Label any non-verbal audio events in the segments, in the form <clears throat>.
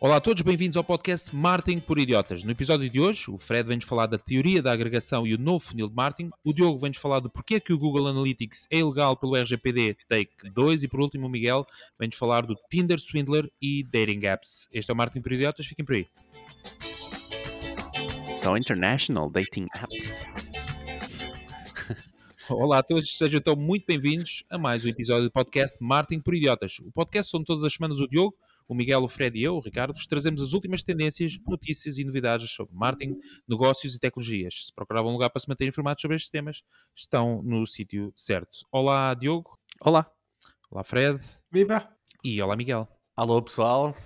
Olá a todos, bem-vindos ao podcast Marketing por Idiotas. No episódio de hoje, o Fred vem-nos falar da teoria da agregação e o novo funil de marketing, o Diogo vem-nos falar do porquê que o Google Analytics é ilegal pelo RGPD Take 2 e por último o Miguel vem-nos falar do Tinder Swindler e Dating Apps. Este é o Marketing por Idiotas, fiquem por aí. So international dating apps. <laughs> Olá a todos, sejam então muito bem-vindos a mais um episódio do podcast Marketing por Idiotas. O podcast onde todas as semanas o Diogo o Miguel, o Fred e eu, o Ricardo, vos trazemos as últimas tendências, notícias e novidades sobre marketing, negócios e tecnologias. Se procuravam um lugar para se manter informados sobre estes temas, estão no sítio certo. Olá, Diogo. Olá. Olá, Fred. Viva! E olá, Miguel. Alô, pessoal.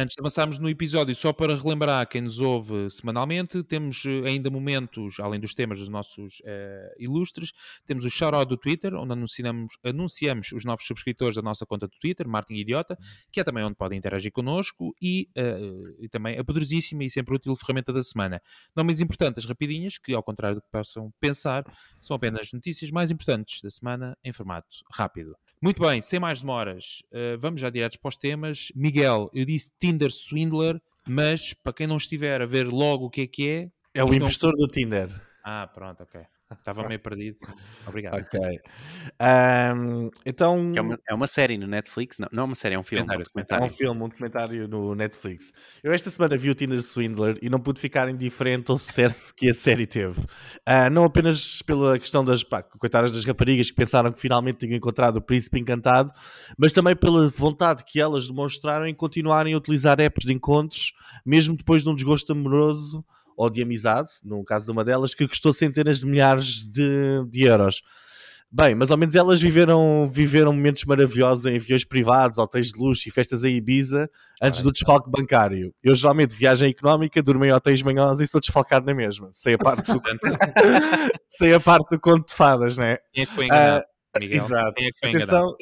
Antes de avançarmos no episódio, só para relembrar quem nos ouve semanalmente, temos eh, ainda momentos, além dos temas dos nossos uh, ilustres, temos o shout-out do Twitter, onde anunciamos, anunciamos os novos subscritores da nossa conta do Twitter, Martin Idiota, que é também onde podem interagir connosco, e, uh, e também a poderosíssima e sempre útil ferramenta da semana. Não menos importante, as rapidinhas, que ao contrário do que possam pensar, são apenas notícias mais importantes da semana em formato rápido. Muito bem, sem mais demoras, uh, vamos já direto para os temas. Miguel, eu disse Tinder Swindler, mas para quem não estiver a ver logo o que é que é. É o impostor não... do Tinder. Ah, pronto, ok. Estava meio perdido. Obrigado. Ok. Um, então. É uma, é uma, série no Netflix? Não, não é uma série, é um filme. Um documentário. É um filme, um documentário no Netflix. Eu esta semana vi o Tinder Swindler e não pude ficar indiferente ao sucesso que a série teve. Uh, não apenas pela questão das pá, coitadas das raparigas que pensaram que finalmente tinham encontrado o príncipe encantado, mas também pela vontade que elas demonstraram em continuarem a utilizar apps de encontros, mesmo depois de um desgosto amoroso ou de amizade, no caso de uma delas, que custou centenas de milhares de, de euros. Bem, mas ao menos elas viveram, viveram momentos maravilhosos em aviões privados, hotéis de luxo e festas em Ibiza antes do desfalque bancário. Eu geralmente viajo em económica, durmo em hotéis manhosos e sou desfalcado na mesma. Sei a parte do, <laughs> sei a parte do conto de fadas, né? Quem é que foi enganado? Uh, Miguel, Exato. É Atenção,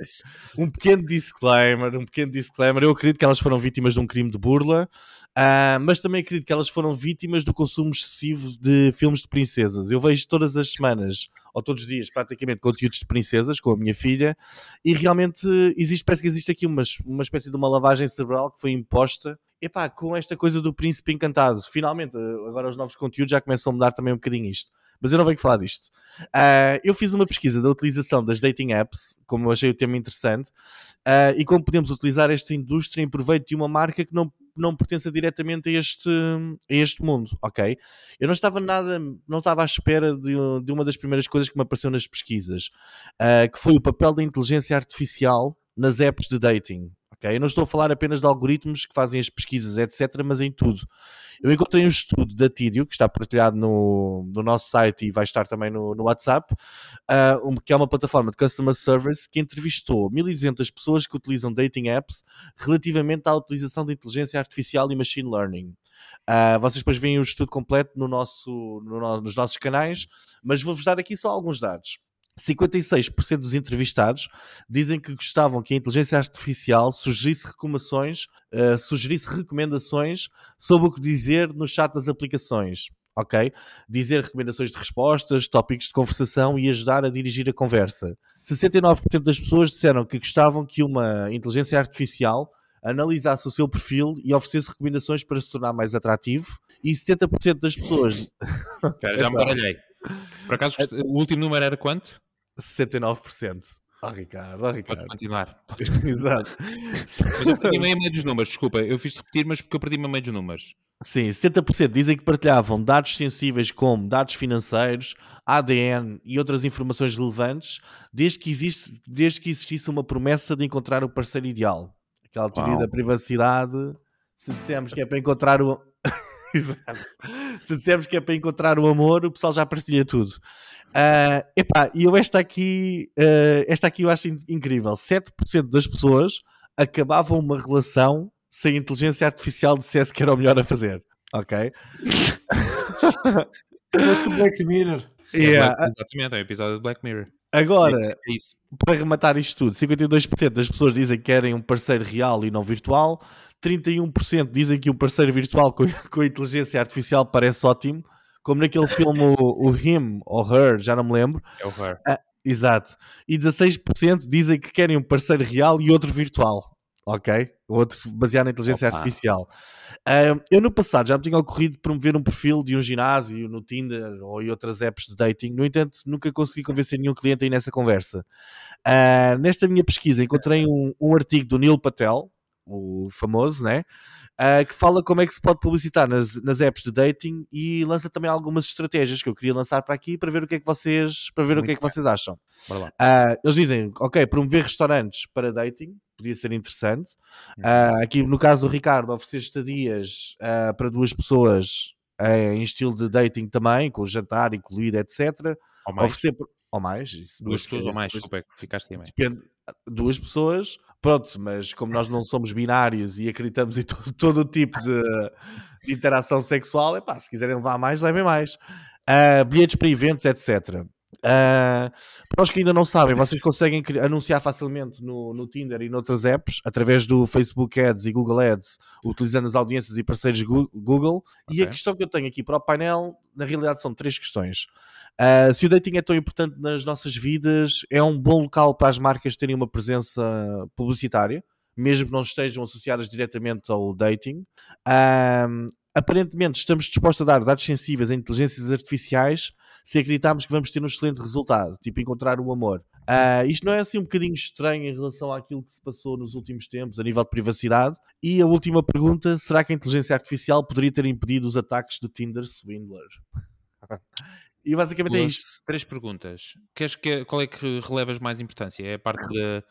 um pequeno disclaimer, um pequeno disclaimer. Eu acredito que elas foram vítimas de um crime de burla. Uh, mas também acredito que elas foram vítimas do consumo excessivo de filmes de princesas. Eu vejo todas as semanas, ou todos os dias, praticamente, conteúdos de princesas com a minha filha, e realmente existe, parece que existe aqui uma, uma espécie de uma lavagem cerebral que foi imposta. Epá, com esta coisa do príncipe encantado. Finalmente, agora os novos conteúdos já começam a mudar também um bocadinho isto. Mas eu não venho falar disto. Uh, eu fiz uma pesquisa da utilização das dating apps, como eu achei o tema interessante, uh, e como podemos utilizar esta indústria em proveito de uma marca que não não pertença diretamente a este, a este mundo, ok? Eu não estava nada, não estava à espera de, de uma das primeiras coisas que me apareceu nas pesquisas, uh, que foi o papel da inteligência artificial nas apps de dating. Okay? Eu não estou a falar apenas de algoritmos que fazem as pesquisas, etc., mas em tudo. Eu encontrei um estudo da Tidio, que está partilhado no, no nosso site e vai estar também no, no WhatsApp, uh, um, que é uma plataforma de customer service que entrevistou 1.200 pessoas que utilizam dating apps relativamente à utilização de inteligência artificial e machine learning. Uh, vocês depois veem o estudo completo no nosso, no, nos nossos canais, mas vou-vos dar aqui só alguns dados. 56% dos entrevistados dizem que gostavam que a inteligência artificial sugerisse recomendações, uh, sugerisse recomendações sobre o que dizer no chat das aplicações. Ok? Dizer recomendações de respostas, tópicos de conversação e ajudar a dirigir a conversa. 69% das pessoas disseram que gostavam que uma inteligência artificial analisasse o seu perfil e oferecesse recomendações para se tornar mais atrativo. E 70% das pessoas. Espera, já me <laughs> então. baralhei. Por acaso, o último número era quanto? 69%. Oh, Ricardo, oh, Ricardo. Pode continuar. <laughs> Exato. eu perdi-me a meio dos números, desculpa. Eu fiz repetir, mas porque eu perdi-me a meio dos números. Sim, 70% dizem que partilhavam dados sensíveis como dados financeiros, ADN e outras informações relevantes, desde que, existe, desde que existisse uma promessa de encontrar o parceiro ideal. Aquela teoria da privacidade. Se dissermos que é para encontrar o. <laughs> Se dissermos que é para encontrar o amor, o pessoal já partilha tudo. Uh, epá, e eu esta aqui, uh, esta aqui eu acho incrível. 7% das pessoas acabavam uma relação se a inteligência artificial dissesse que era o melhor a fazer. Ok? Parece o Black Mirror. Yeah. É, exatamente, é o episódio do Black Mirror. Agora, é isso. para rematar isto tudo, 52% das pessoas dizem que querem um parceiro real e não virtual, 31% dizem que um parceiro virtual com, <laughs> com inteligência artificial parece ótimo, como naquele filme o, o Him ou Her, já não me lembro. É o Her. Ah, exato. E 16% dizem que querem um parceiro real e outro virtual. Ok? outro baseado na inteligência Opa. artificial. Uh, eu no passado já me tinha ocorrido promover um perfil de um ginásio no Tinder ou em outras apps de dating, no entanto, nunca consegui convencer nenhum cliente aí nessa conversa. Uh, nesta minha pesquisa encontrei um, um artigo do Neil Patel, o famoso, né? Uh, que fala como é que se pode publicitar nas, nas apps de dating e lança também algumas estratégias que eu queria lançar para aqui para ver o que é que vocês, para ver Muito o que é que vocês acham. Uh, eles dizem, ok, promover restaurantes para dating podia ser interessante. Uh, aqui no caso do Ricardo, oferecer estadias para duas pessoas em estilo de dating também, com jantar incluído, etc. Ou mais. Oferecer, ou mais, isso, duas pessoas ou mais, desculpa, ficaste aí. Depende, duas pessoas, pronto, mas como nós não somos binários e acreditamos em todo, <laughs> todo o tipo de, de interação sexual, é pá, se quiserem levar mais, levem mais. Uh, bilhetes para eventos, etc. Uh, para os que ainda não sabem, vocês conseguem anunciar facilmente no, no Tinder e noutras apps através do Facebook Ads e Google Ads, utilizando as audiências e parceiros Google. Okay. E a questão que eu tenho aqui para o painel, na realidade, são três questões. Uh, se o dating é tão importante nas nossas vidas, é um bom local para as marcas terem uma presença publicitária, mesmo que não estejam associadas diretamente ao dating. Uh, aparentemente, estamos dispostos a dar dados sensíveis a inteligências artificiais se acreditarmos que vamos ter um excelente resultado, tipo encontrar o amor. Uh, isto não é assim um bocadinho estranho em relação àquilo que se passou nos últimos tempos a nível de privacidade? E a última pergunta: será que a inteligência artificial poderia ter impedido os ataques do Tinder Swindler? <laughs> E basicamente é é isto. Três perguntas. Queres que, qual é que relevas mais importância? É a parte de,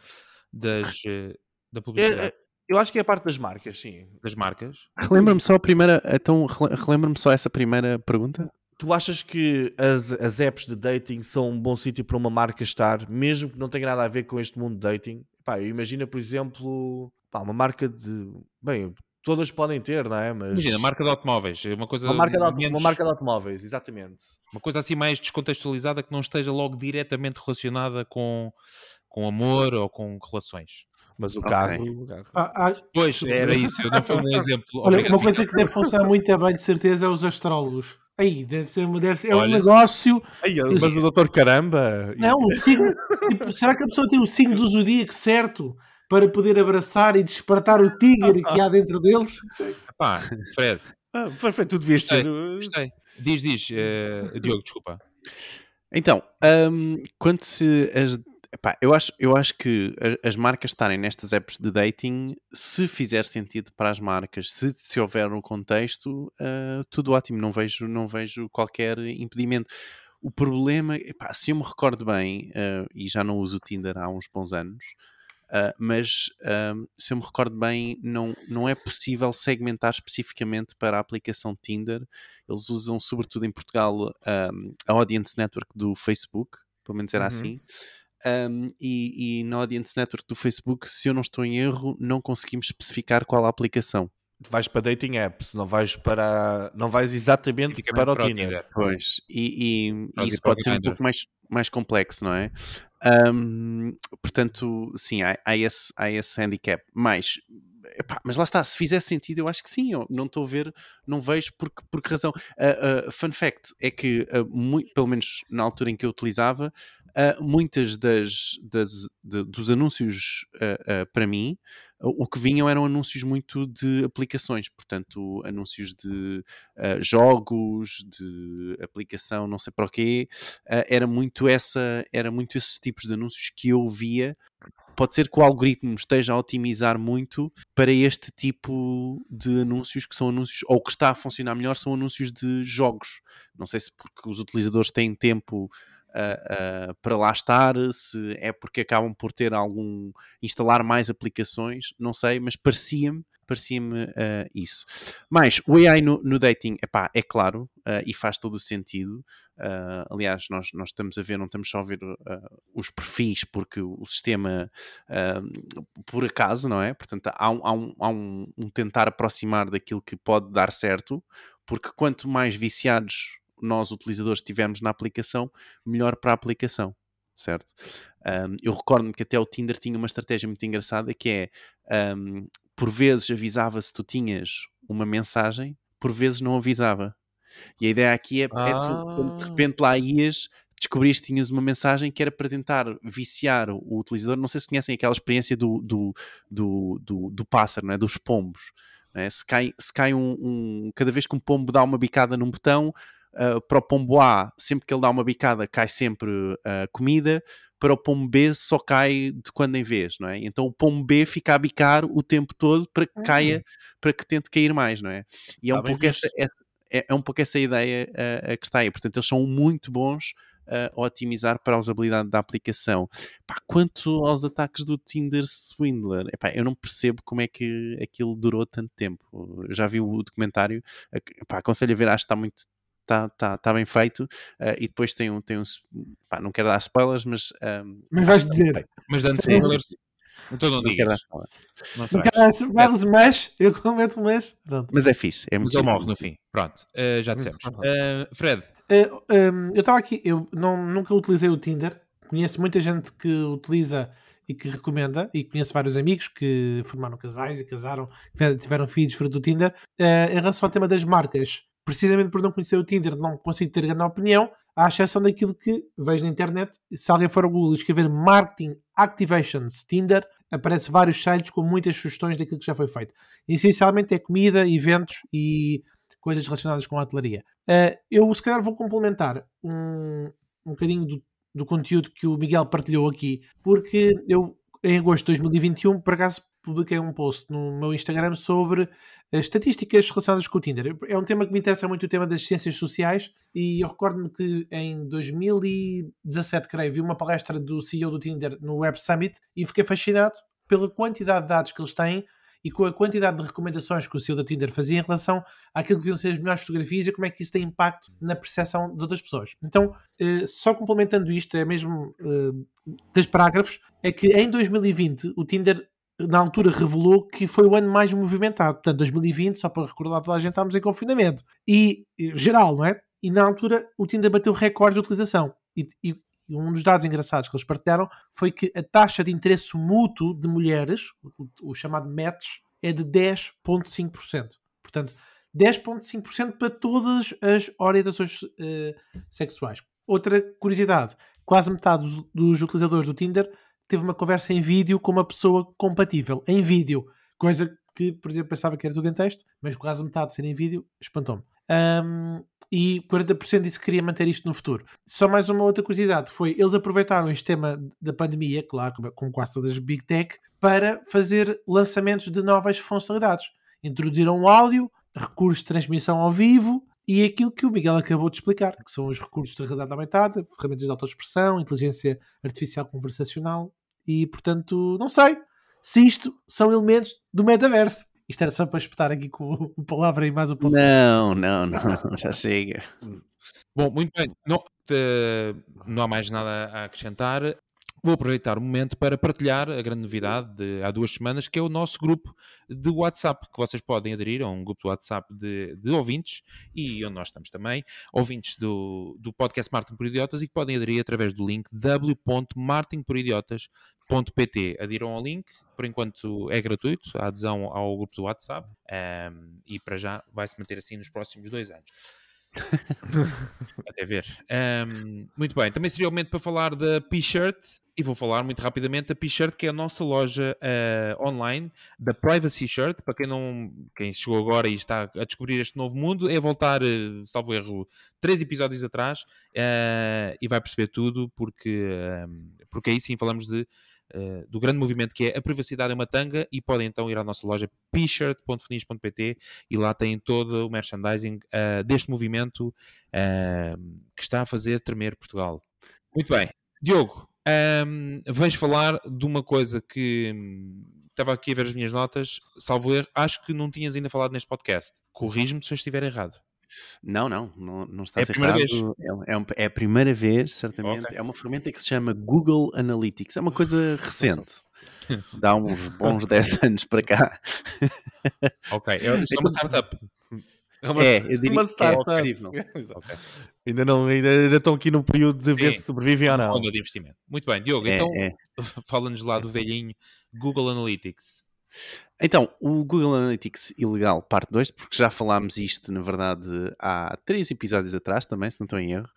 das, eh, da publicidade? É, é, eu acho que é a parte das marcas, sim. Das marcas? Relembra-me só a primeira. Então, relembra-me só essa primeira pergunta. Tu achas que as, as apps de dating são um bom sítio para uma marca estar, mesmo que não tenha nada a ver com este mundo de dating? Pá, imagina, por exemplo, pá, uma marca de. Bem, todas podem ter, não é? Mas... Imagina, marca de automóveis, uma coisa. Uma marca, de, auto... menos... uma marca de automóveis, exatamente. Uma coisa assim mais descontextualizada que não esteja logo diretamente relacionada com, com amor ou com relações. Mas o okay. carro. O carro... Ah, ah, pois, era isso, eu não foi um exemplo. Olha, uma coisa que deve funcionar muito bem, de certeza, é os astrólogos. Aí, deve ser, deve ser é um negócio. Aí, mas o doutor Caramba. Não, o signo, tipo, será que a pessoa tem o signo do zodíaco certo? para poder abraçar e despertar o tigre que há dentro deles. Pá, Fred. Ah, Fred, tu devias ser. Gostei. Diz, diz, uh, Diogo, desculpa. Então, um, quando se. As, epá, eu, acho, eu acho que as marcas estarem nestas apps de dating, se fizer sentido para as marcas, se, se houver um contexto, uh, tudo ótimo, não vejo, não vejo qualquer impedimento. O problema, epá, se eu me recordo bem, uh, e já não uso o Tinder há uns bons anos, Uh, mas uh, se eu me recordo bem, não, não é possível segmentar especificamente para a aplicação Tinder. Eles usam, sobretudo em Portugal, a Audience Network do Facebook, pelo menos era uhum. assim. Um, e, e na Audience Network do Facebook, se eu não estou em erro, não conseguimos especificar qual a aplicação. Vais para dating apps, não vais para. não vais exatamente para o Tinder. Pois, e, e isso pode ser um pouco mais, mais complexo, não é? Um, portanto, sim, há, há, esse, há esse handicap. Mas, epá, mas lá está, se fizer sentido, eu acho que sim. Eu não estou a ver, não vejo por, por que razão. Uh, uh, fun fact é que, uh, muito, pelo menos na altura em que eu utilizava, muitas das, das de, dos anúncios para mim o que vinham eram anúncios muito de aplicações, portanto, anúncios de uh, jogos, de aplicação, não sei para o quê. Uh, era muito essa, era muito esses tipos de anúncios que eu via. Pode ser que o algoritmo esteja a otimizar muito para este tipo de anúncios que são anúncios, ou que está a funcionar melhor, são anúncios de jogos. Não sei se porque os utilizadores têm tempo uh, uh, para lá estar, se é porque acabam por ter algum instalar mais aplicações, não sei, mas parecia-me parecia-me uh, isso. Mas o AI no, no dating, epá, é claro uh, e faz todo o sentido. Uh, aliás, nós, nós estamos a ver, não estamos só a ver os perfis, porque o, sistema, por acaso, não é? Portanto, há, um, há, um, há um, um tentar aproximar daquilo que pode dar certo, porque quanto mais viciados nós, utilizadores, tivermos na aplicação, melhor para a aplicação, certo? Um, eu recordo-me que até o Tinder tinha uma estratégia muito engraçada que é, um, por vezes avisava se tu tinhas uma mensagem, por vezes não avisava. E a ideia aqui é, ah. é tu, de repente lá ias, descobriste que tinhas uma mensagem que era para tentar viciar o utilizador. Não sei se conhecem aquela experiência do, do, do, do, do pássaro, não é? dos pombos. É? Se cai, se cai um, um, Cada vez que um pombo dá uma bicada num botão, uh, para o pombo A, sempre que ele dá uma bicada, cai sempre uh, comida. Para o pombo B, só cai de quando em vez, não é? Então o pombo B fica a bicar o tempo todo para que caia, uhum. para que tente cair mais, não é? E é, um pouco, essa, é, é, um pouco essa ideia uh, que está aí. Portanto, eles são muito bons a otimizar para a usabilidade da aplicação. Pá, quanto aos ataques do Tinder Swindler, epá, eu não percebo como é que aquilo durou tanto tempo. Eu já vi o documentário, epá, aconselho a ver, acho que está muito está tá, tá bem feito uh, e depois tem um, tem um pá, não quero dar spoilers mas um, mas vais dizer. mas dando spoilers então não, não digas. Quero dar não quero dar spoilers. Mas <laughs> eu cometo mas pronto. mas é fixe é muito mas ele morre no fim. Pronto uh, já dissemos. uh, Fred? Um, eu estava aqui eu não, nunca utilizei o Tinder. Conheço muita gente que utiliza e que recomenda, e conheço vários amigos que formaram casais e casaram, tiveram filhos fruto do Tinder, uh, em relação ao tema das marcas precisamente por não conhecer o Tinder, não consigo ter grande opinião, à exceção daquilo que vejo na internet. Se alguém for ao Google escrever Marketing Activations Tinder, aparece vários sites com muitas sugestões daquilo que já foi feito. Essencialmente é comida, eventos e coisas relacionadas com a hotelaria. Uh, eu, se calhar, vou complementar um, um bocadinho do, do conteúdo que o Miguel partilhou aqui, porque eu, em agosto de 2021, por acaso publiquei um post no meu Instagram sobre estatísticas relacionadas com o Tinder. É um tema que me interessa muito, o tema das ciências sociais, e eu recordo-me que em 2017, creio, vi uma palestra do CEO do Tinder no Web Summit e fiquei fascinado pela quantidade de dados que eles têm e com a quantidade de recomendações que o CEO da Tinder fazia em relação àquilo que deviam ser as melhores fotografias e como é que isso tem impacto na percepção de outras pessoas. Então, eh, só complementando isto, é mesmo eh, das parágrafos, é que em 2020 o Tinder na altura revelou que foi o ano mais movimentado. Portanto, 2020, só para recordar toda a gente, estávamos em confinamento. E, geral, não é? E na altura o Tinder bateu recorde de utilização. E, e, um dos dados engraçados que eles partilharam foi que a taxa de interesse mútuo de mulheres, o, o chamado match, é de 10,5%. Portanto, 10,5% para todas as orientações uh, sexuais. Outra curiosidade: quase metade dos, dos utilizadores do Tinder teve uma conversa em vídeo com uma pessoa compatível, em vídeo, coisa que, por exemplo, pensava que era tudo em texto, mas quase metade ser em vídeo, espantou-me. Um, e 40% disse que queria manter isto no futuro. Só mais uma outra curiosidade foi, eles aproveitaram este tema da pandemia, claro, como quase todas as Big Tech, para fazer lançamentos de novas funcionalidades. Introduziram áudio, recursos de transmissão ao vivo, e aquilo que o Miguel acabou de explicar, que são os recursos de realidade aumentada, ferramentas de autoexpressão, inteligência artificial conversacional e, portanto, não sei se isto são elementos do metaverso. Isto era só para espetar aqui com o palavra e mais um pouco. Não, não, não, <laughs> já chega. Bom, muito bem. Não, uh, não há mais nada a acrescentar. Vou aproveitar o momento para partilhar a grande novidade de há duas semanas, que é o nosso grupo de WhatsApp, que vocês podem aderir a um grupo de WhatsApp de, de ouvintes, e onde nós estamos também, ouvintes do, do podcast Martin por Idiotas, e que podem aderir através do link w.martinporidiotas.pt. Adiram ao link, por enquanto é gratuito, a adesão ao grupo do WhatsApp, um, e para já vai se manter assim nos próximos dois anos. <laughs> Até ver. Um, muito bem, também seria o momento para falar da P-Shirt e vou falar muito rapidamente da P-Shirt, que é a nossa loja uh, online da Privacy Shirt. Para quem não, quem chegou agora e está a descobrir este novo mundo, é voltar, uh, salvo erro, três episódios atrás uh, e vai perceber tudo, porque, porque aí sim falamos de Uh, do grande movimento que é a privacidade é uma tanga e podem então ir à nossa loja p-shirt.finis.pt e lá têm todo o merchandising uh, deste movimento uh, que está a fazer tremer Portugal. Muito bem. Diogo, um, vais falar de uma coisa que hum, estava aqui a ver as minhas notas, salvo erro, acho que não tinhas ainda falado neste podcast. Corrijo-me se eu estiver errado. Não, não, não, não estás é a errado. Vez. É, é, é, a primeira vez, certamente. Okay. É uma ferramenta que se chama Google Analytics. É uma coisa recente. Dá uns <laughs> bons 10 anos para cá. Ok, é, <laughs> é uma startup. É uma, é, eu diria uma startup. É <laughs> okay. ainda, não, ainda, ainda estão aqui no período de ver se sobrevivem ou não. de investimento. Muito bem, Diogo, é, então é. fala-nos lá do velhinho Google Analytics. Então, o Google Analytics ilegal, parte 2, porque já falámos isto, na verdade, há três episódios atrás também, se não estou em erro.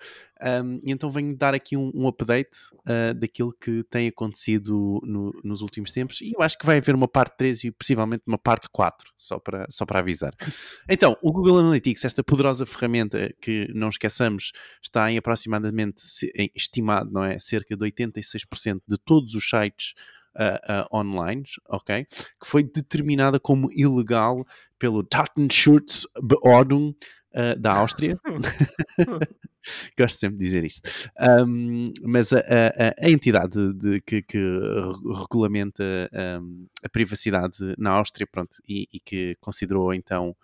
Um, e então venho dar aqui um, um update uh, daquilo que tem acontecido no, nos últimos tempos. E eu acho que vai haver uma parte 3 e possivelmente uma parte 4, só para, só para avisar. <laughs> Então, o Google Analytics, esta poderosa ferramenta que, não esqueçamos, está em aproximadamente, estimado, não é? Cerca de 86% de todos os sites uh, online, ok? Que foi determinada como ilegal pelo Datenschutzbeordnung uh, da Áustria. <laughs> <laughs> Gosto sempre de dizer isto. Um, mas a, a, a entidade de, que, que, regulamenta um, a privacidade na Áustria, pronto, e, e que considerou então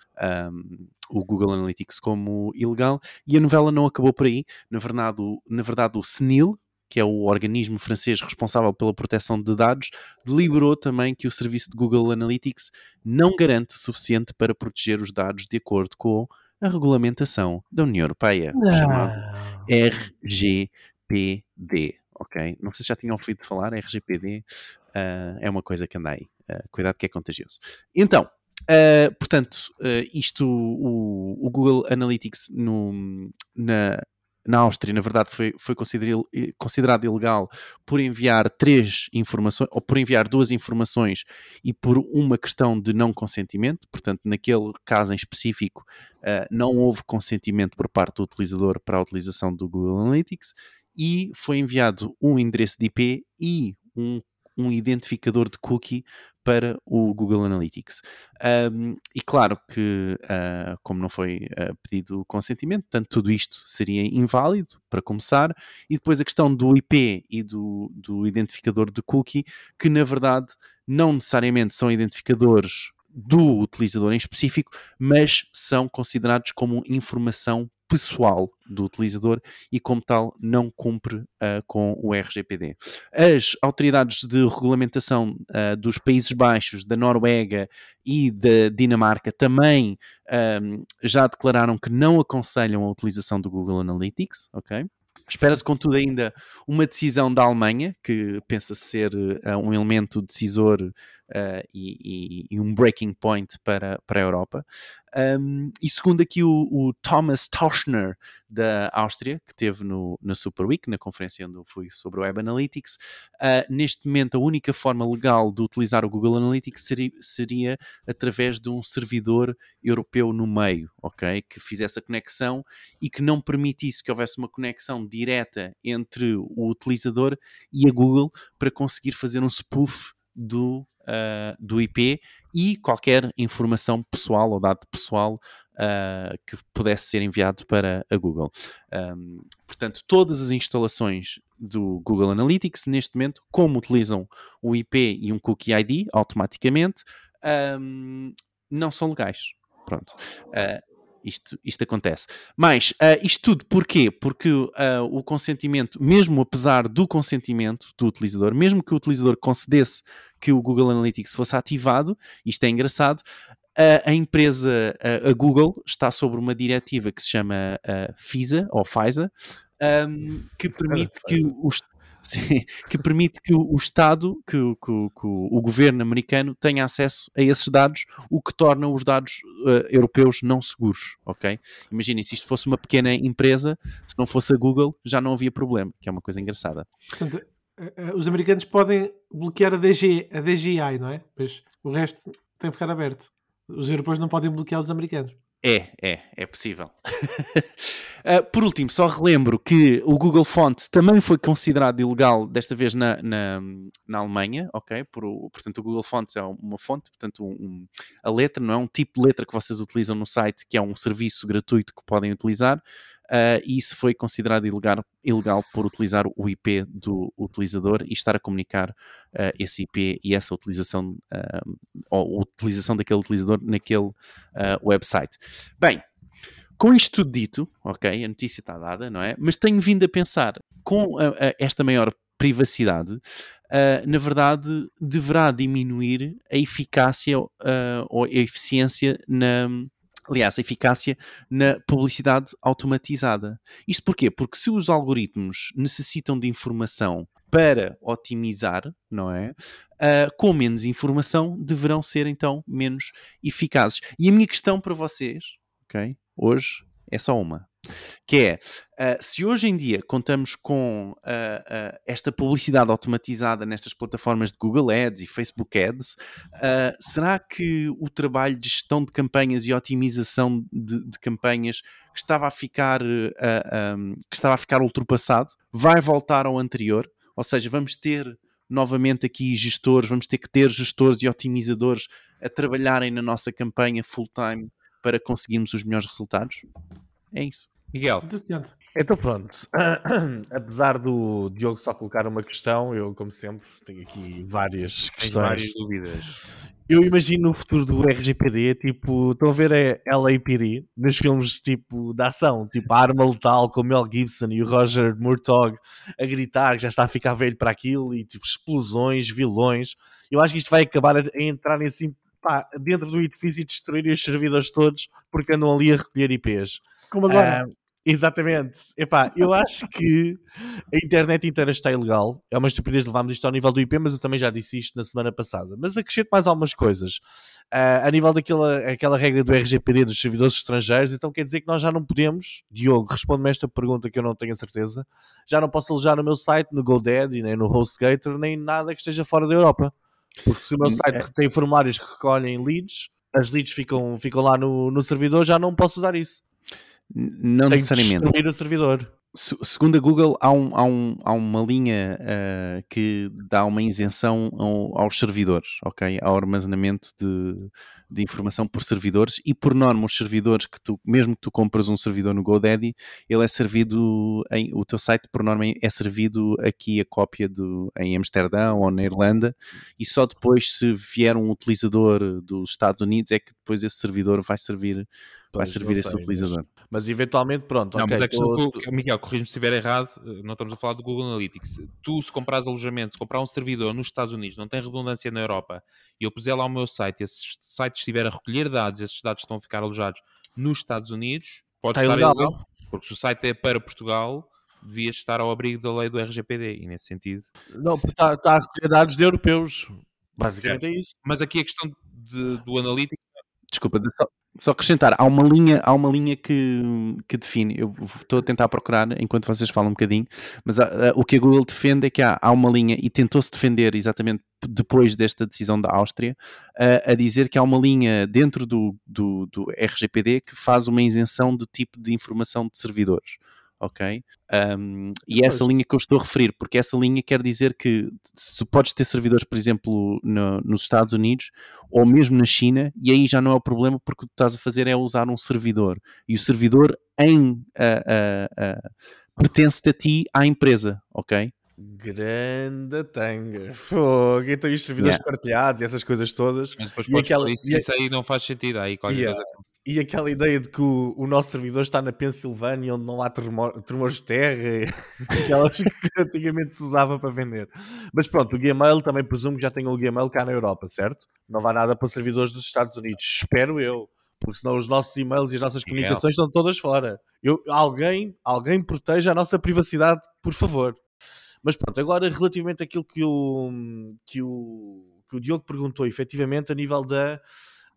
um, o Google Analytics como ilegal, e a novela não acabou por aí. Na verdade, o, na verdade, o CNIL, que é o organismo francês responsável pela proteção de dados, deliberou também que o serviço de Google Analytics não garante o suficiente para proteger os dados de acordo com a regulamentação da União Europeia, não. chamado RGPD. Ok? Não sei se já tinham ouvido falar, RGPD uh, é uma coisa que anda aí. Uh, cuidado que é contagioso. Então, uh, portanto, isto, o, o, Google Analytics no, na, na Áustria, na verdade, foi, foi considerado, considerado ilegal por enviar três informações, ou por enviar duas informações e por uma questão de não consentimento. Portanto, naquele caso em específico, uh, não houve consentimento por parte do utilizador para a utilização do Google Analytics e foi enviado um endereço de IP e um um identificador de cookie para o Google Analytics. Um, e claro que, uh, como não foi uh, pedido consentimento, portanto, tudo isto seria inválido, para começar, e depois a questão do IP e do, do identificador de cookie, que na verdade não necessariamente são identificadores do utilizador em específico, mas são considerados como informação pessoal do utilizador e, como tal, não cumpre uh, com o RGPD. As autoridades de regulamentação uh, dos Países Baixos, da Noruega e da Dinamarca também um, já declararam que não aconselham a utilização do Google Analytics, ok? Espera-se, contudo, ainda uma decisão da Alemanha, que pensa ser uh, um elemento decisor uh, e, e, um breaking point para, para a Europa. Um, e segundo aqui o, o, Thomas Tauschner, da Áustria, que teve no, na Super Week, na conferência onde eu fui sobre o Web Analytics, uh, neste momento a única forma legal de utilizar o Google Analytics seria, seria através de um servidor europeu no meio, ok? Que fizesse a conexão e que não permitisse que houvesse uma conexão direta entre o utilizador e a Google para conseguir fazer um spoof do uh, do IP e qualquer informação pessoal ou dado pessoal uh, que pudesse ser enviado para a Google. Um, portanto, todas as instalações do Google Analytics, neste momento, como utilizam o IP e um Cookie ID automaticamente, um, não são legais. Pronto. Uh, isto, isto acontece. Mas uh, isto tudo porquê? Porque uh, o consentimento, mesmo apesar do consentimento do utilizador, mesmo que o utilizador concedesse que o Google Analytics fosse ativado, isto é engraçado, a, a empresa, a, a, Google, está sobre uma diretiva que se chama FISA, ou FISA, um, que permite que os <laughs> Sim, que permite que o, Estado, que, que, que, o governo americano tenha acesso a esses dados, o que torna os dados uh, europeus não seguros, ok? Imaginem, se isto fosse uma pequena empresa, se não fosse a Google, já não havia problema, que é uma coisa engraçada. Portanto, os americanos podem bloquear a, DG, a DGI, não é? Pois o resto tem que ficar aberto. Os europeus não podem bloquear os americanos. É, é, é possível. uh, <laughs> por último, só relembro que o Google Fonts também foi considerado ilegal, desta vez na, na, na Alemanha, ok? Por, portanto, o Google Fonts é uma fonte, portanto, um, a letra não é um tipo de letra que vocês utilizam no site, que é um serviço gratuito que podem utilizar uh, e isso foi considerado ilegal, ilegal por utilizar o IP do utilizador e estar a comunicar uh, esse IP e essa utilização, uh, ou utilização daquele utilizador naquele website. Bem, com isto tudo dito, ok, a notícia está dada, não é? Mas tenho vindo a pensar, com a, a esta maior privacidade, uh, na verdade, deverá diminuir a eficácia uh, ou a eficiência na, aliás, eficácia na publicidade automatizada. Isto porquê? Porque se os algoritmos necessitam de informação para otimizar, não é? Uh, com menos informação deverão ser então menos eficazes. E a minha questão para vocês, ok? Hoje é só uma que é, uh, se hoje em dia contamos com uh, uh, esta publicidade automatizada nestas plataformas de Google Ads e Facebook Ads, será que o trabalho de gestão de campanhas e otimização de, de campanhas que estava a ficar um, que estava a ficar ultrapassado vai voltar ao anterior? Ou seja, vamos ter novamente aqui gestores, vamos ter que ter gestores e otimizadores a trabalharem na nossa campanha full time para conseguirmos os melhores resultados? É isso. Miguel. Então pronto, <clears throat> apesar do Diogo só colocar uma questão, eu como sempre tenho aqui várias questões. várias dúvidas. Eu imagino o futuro do RGPD, tipo, estão a ver a LAPD nos filmes tipo de ação, tipo a Arma Letal com o Mel Gibson e o Roger Murtaugh a gritar que já está a ficar velho para aquilo e tipo explosões, vilões. Eu acho que isto vai acabar a entrar assim pá, dentro do edifício e destruir os servidores todos porque andam ali a recolher IPs. Como agora. Uh, Exatamente. Epá, eu acho que a internet inteira está ilegal. É uma estupidez levarmos isto ao nível do IP, mas eu também já disse isto na semana passada. Mas acrescento mais algumas coisas. Uh, a nível daquela aquela regra do RGPD dos servidores estrangeiros, então quer dizer que nós já não podemos, Diogo, responde-me esta pergunta que eu não tenho a certeza, já não posso alojar no meu site, no GoDaddy, nem no HostGator, nem nada que esteja fora da Europa. Porque se o meu site é. tem formulários que recolhem leads, as leads ficam, ficam lá no, no servidor, já não posso usar isso. Não Tem necessariamente. Que o servidor. Segundo a Google, há, um, há, um, há uma linha uh, que dá uma isenção ao, aos servidores, ok? Ao armazenamento de, de informação por servidores e, por norma, os servidores que tu, mesmo que tu compras um servidor no GoDaddy, ele é servido, em, o teu site, por norma, é servido aqui a cópia do, em Amsterdão ou na Irlanda e só depois, se vier um utilizador dos Estados Unidos, é que depois esse servidor vai servir vai servir esse utilizador. Mas, mas, eventualmente, pronto. Não, okay, mas a questão tô... que, Miguel, corrija-me se estiver errado, eh, não estamos a falar do Google Analytics. Tu, se comprares alojamento, se comprar um servidor nos Estados Unidos, não tem redundância na Europa, e eu puser lá o meu site, esse site estiver a recolher dados, esses dados estão a ficar alojados nos Estados Unidos, pode Está estar ilegal, ilegal, porque se o site é para Portugal, devia estar ao abrigo da lei do RGPD, e nesse sentido... Não, está, está a recolher dados de europeus. Basicamente certo. é isso. Mas aqui a questão de, do Analytics Desculpa, só, só acrescentar, há uma linha, há uma linha que, que define, eu estou a tentar procurar enquanto vocês falam um bocadinho, mas há, há, o que a Google defende é que há, há uma linha, e tentou-se defender exatamente depois desta decisão da Áustria, a, a dizer que há uma linha dentro do, do, do RGPD que faz uma isenção do tipo de informação de servidores ok? Um, e é essa linha que eu estou a referir, porque essa linha quer dizer que tu podes ter servidores, por exemplo, no, nos Estados Unidos ou mesmo na China, e aí já não é o problema, porque o que tu estás a fazer é usar um servidor, e o servidor em uh, uh, uh, pertence-te a ti, à empresa, ok? Grande tanga. Fogo. Então, os servidores yeah. partilhados e essas coisas todas. Mas depois e aquela... isso, isso, aí não faz sentido. Aí yeah. coisa e aquela ideia de que o, o, nosso servidor está na Pensilvânia, onde não há tremor, tremores de terra, <laughs> aquelas que antigamente se usava para vender. Mas pronto, o Gmail também presumo que já tem o Gmail cá na Europa, certo? Não vai nada para servidores dos Estados Unidos, espero eu. Porque senão os nossos e-mails e as nossas comunicações estão todas fora. Eu, alguém, alguém proteja a nossa privacidade, por favor. Mas pronto, agora relativamente àquilo que o, que o, que o Diogo perguntou, efetivamente, a nível da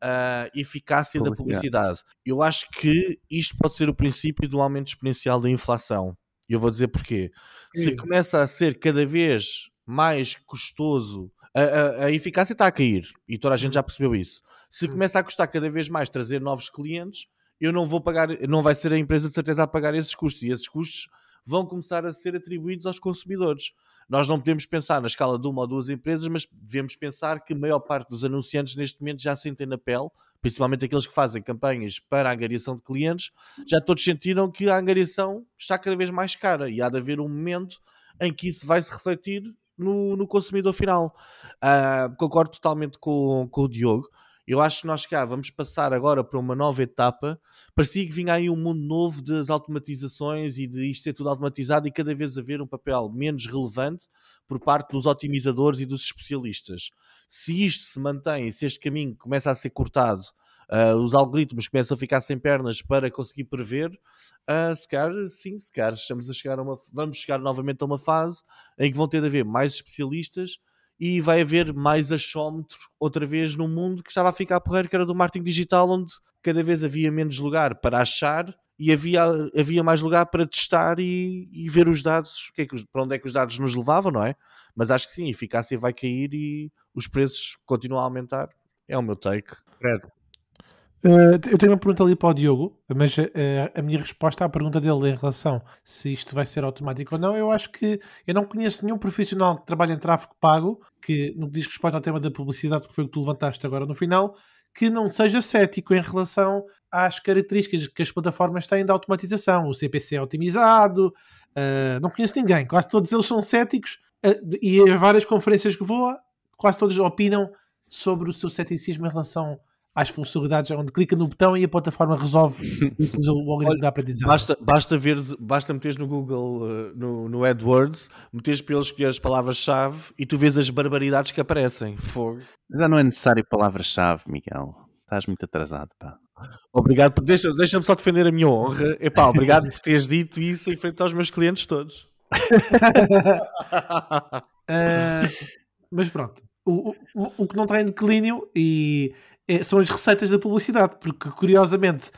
uh, eficácia da publicidade. Eu acho que isto pode ser o princípio do aumento exponencial da inflação. E eu vou dizer porquê. Se começa a ser cada vez mais custoso, a, a, a, eficácia está a cair e toda a gente já percebeu isso. Se hum. começa a custar cada vez mais trazer novos clientes, eu não vou pagar, não vai ser a empresa de certeza a pagar esses custos e esses custos vão começar a ser atribuídos aos consumidores. Nós não podemos pensar na escala de uma ou duas empresas, mas devemos pensar que a maior parte dos anunciantes neste momento já sentem na pele, principalmente aqueles que fazem campanhas para a angariação de clientes, já todos sentiram que a angariação está cada vez mais cara e há de haver um momento em que isso vai se refletir no, no consumidor final. Uh, concordo totalmente com, com o Diogo. Eu acho que nós cá vamos passar agora para uma nova etapa. Parecia que vinha aí um mundo novo das automatizações e de isto ser tudo automatizado e cada vez haver um papel menos relevante por parte dos otimizadores e dos especialistas. Se isto se mantém, se este caminho começa a ser cortado uh, os algoritmos começam a ficar sem pernas para conseguir prever, uh, se calhar, sim, se calhar estamos a chegar a uma, vamos chegar novamente a uma fase em que vão ter de haver mais especialistas e vai haver mais achómetro outra vez no mundo que estava a ficar porreiro, que era do marketing digital, onde cada vez havia menos lugar para achar e havia, havia mais lugar para testar e, e ver os dados, que é que, para onde é que os dados nos levavam, não é? Mas acho que sim, a eficácia vai cair e os preços continuam a aumentar. É o meu take. Fred. Uh, eu tenho uma pergunta ali para o Diogo, mas uh, a minha resposta à pergunta dele em relação se isto vai ser automático ou não, eu acho que eu não conheço nenhum profissional que trabalhe em tráfego pago que, no que diz respeito ao tema da publicidade, que foi o que tu levantaste agora no final, que não seja cético em relação às características que as plataformas têm da automatização. O CPC é otimizado, uh, não conheço ninguém, quase todos eles são céticos e a várias conferências que vou, quase todos opinam sobre o seu ceticismo em relação às funcionalidades onde clica no botão e a plataforma resolve <laughs> o algoritmo da aprendizagem. Basta, basta, ver, basta meteres no Google, uh, no, no AdWords, meteres para ele escolher as palavras-chave e tu vês as barbaridades que aparecem. Fogo. Já não é necessário palavras-chave, Miguel. Estás muito atrasado, pá. Obrigado por deixa, deixa-me só defender a minha honra. Epá, obrigado por teres <laughs> dito isso em frente aos meus clientes todos. uh, <laughs> mas pronto, o, o, o que não está em declínio e são as receitas da publicidade, porque curiosamente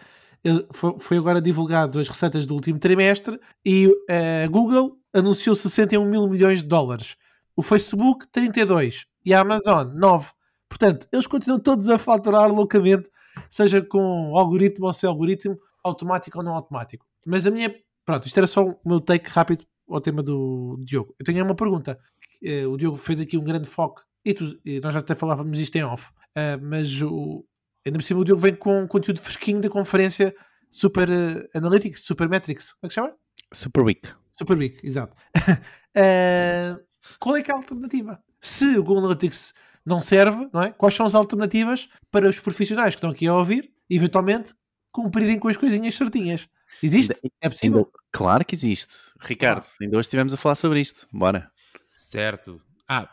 foi agora divulgado as receitas do último trimestre e a eh, Google anunciou 61 mil milhões de dólares, o Facebook 32 e a Amazon 9. Portanto, eles continuam todos a faturar loucamente, seja com algoritmo ou sem algoritmo, automático ou não automático. Mas a minha, pronto, isto era só o meu take rápido ao tema do Diogo. Eu tenho uma pergunta. Eh, o Diogo fez aqui um grande foco e, tu, e nós já até falávamos isto em off Uh, mas o, ainda por cima o Diogo vem com um conteúdo fresquinho da conferência Super uh, Analytics, Super Metrics. Como é que se chama? Super Week. Super Week, exato. uh, <laughs> qual é que é a alternativa? Se o Google Analytics não serve, não é? quais são as alternativas para os profissionais que estão aqui a ouvir e eventualmente cumprirem com as coisinhas certinhas? Existe? Ainda, é possível? Ainda, claro que existe. Ricardo, ah. ainda hoje estivemos a falar sobre isto. Bora. Certo. Ah,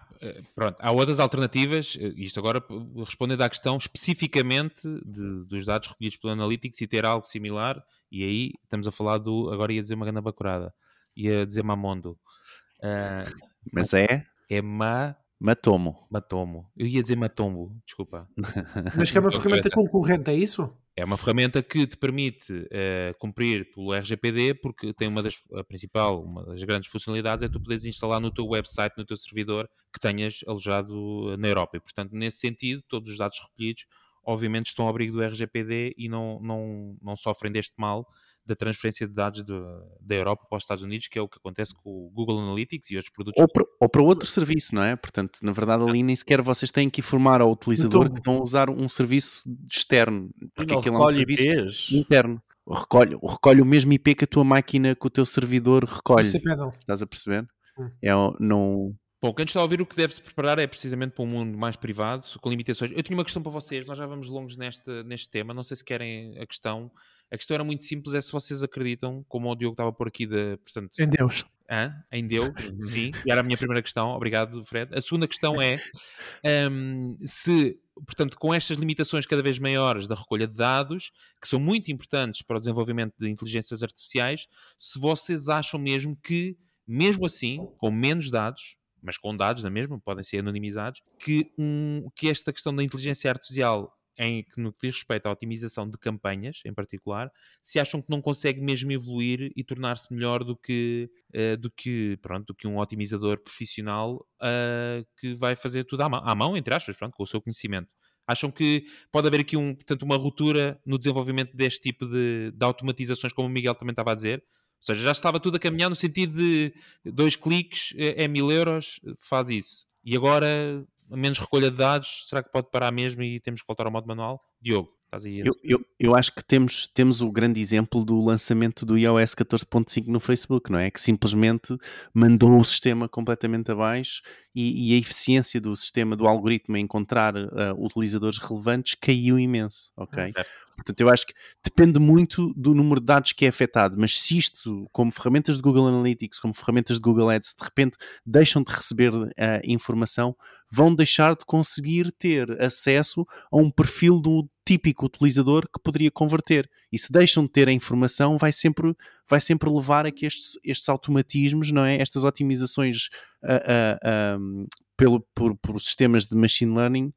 pronto, há outras alternativas, eh, isto agora respondendo à questão especificamente de, dos dados recolhidos pelo Analytics e ter algo similar, e aí estamos a falar do, agora ia dizer uma grande bacurada, ia dizer Mamondo. Uh, Mas é? É ma... Matomo. Matomo. Eu ia dizer Matombo, desculpa. Mas que é uma ferramenta concorrente, é isso? É uma ferramenta que te permite uh, cumprir pelo RGPD, porque tem uma das, a principal, uma das grandes funcionalidades é tu poderes instalar no teu website, no teu servidor, que tenhas alojado na Europa. E, portanto, nesse sentido, todos os dados recolhidos, obviamente, estão ao abrigo do RGPD e não, não, não sofrem deste mal da transferência de dados de, da Europa para os Estados Unidos, que é o que acontece com o Google Analytics e outros produtos. Ou para, ou para outro serviço, não é? Portanto, na verdade, ali nem sequer vocês têm que informar ao utilizador então, que estão a usar um serviço externo, porque aquilo é um serviço IPs. interno. Recolhe, recolhe o mesmo IP que a tua máquina, que o teu servidor recolhe. Estás a perceber? Hum. É, não, Bom, quem está a ouvir, o que deve-se preparar é precisamente para um mundo mais privado, com limitações. Eu tinha uma questão para vocês, nós já vamos longos neste, neste tema, não sei se querem a questão. A questão era muito simples, é se vocês acreditam, como o Diogo estava por aqui, de, portanto... Em Deus. Hã? Em Deus, sim. E era a minha primeira questão, obrigado, Fred. A segunda questão é um, se, portanto, com estas limitações cada vez maiores da recolha de dados, que são muito importantes para o desenvolvimento de inteligências artificiais, se vocês acham mesmo que, mesmo assim, com menos dados, mas com dados na mesma, podem ser anonimizados, que, um, que esta questão da inteligência artificial em que no que diz respeito à otimização de campanhas, em particular, se acham que não consegue mesmo evoluir e tornar-se melhor do que, uh, do que, pronto, do que um otimizador profissional uh, que vai fazer tudo à mão, à mão, entre aspas, pronto, com o seu conhecimento. Acham que pode haver aqui um, portanto, uma ruptura no desenvolvimento deste tipo de, de automatizações, como o Miguel também estava a dizer? Ou seja, já estava tudo a caminhar no sentido de dois cliques é, é mil euros, faz isso. E agora, menos recolha de dados, será que pode parar mesmo e temos que voltar ao modo manual? Diogo. Eu, eu, eu, acho que temos, temos o grande exemplo do lançamento do iOS 14.5 no Facebook, não é? Que simplesmente mandou o sistema completamente abaixo e, e a eficiência do sistema, do algoritmo a encontrar uh, utilizadores relevantes caiu imenso, ok? É. Portanto, eu acho que depende muito do número de dados que é afetado, mas se isto, como ferramentas de Google Analytics, como ferramentas de Google Ads, de repente deixam de receber uh, informação, vão deixar de conseguir ter acesso a um perfil do típico utilizador que poderia converter. E se deixam de ter a informação, vai sempre, vai sempre levar a que estes, estes automatismos, não é? estas otimizações uh, uh, um, pelo, por, por sistemas de machine learning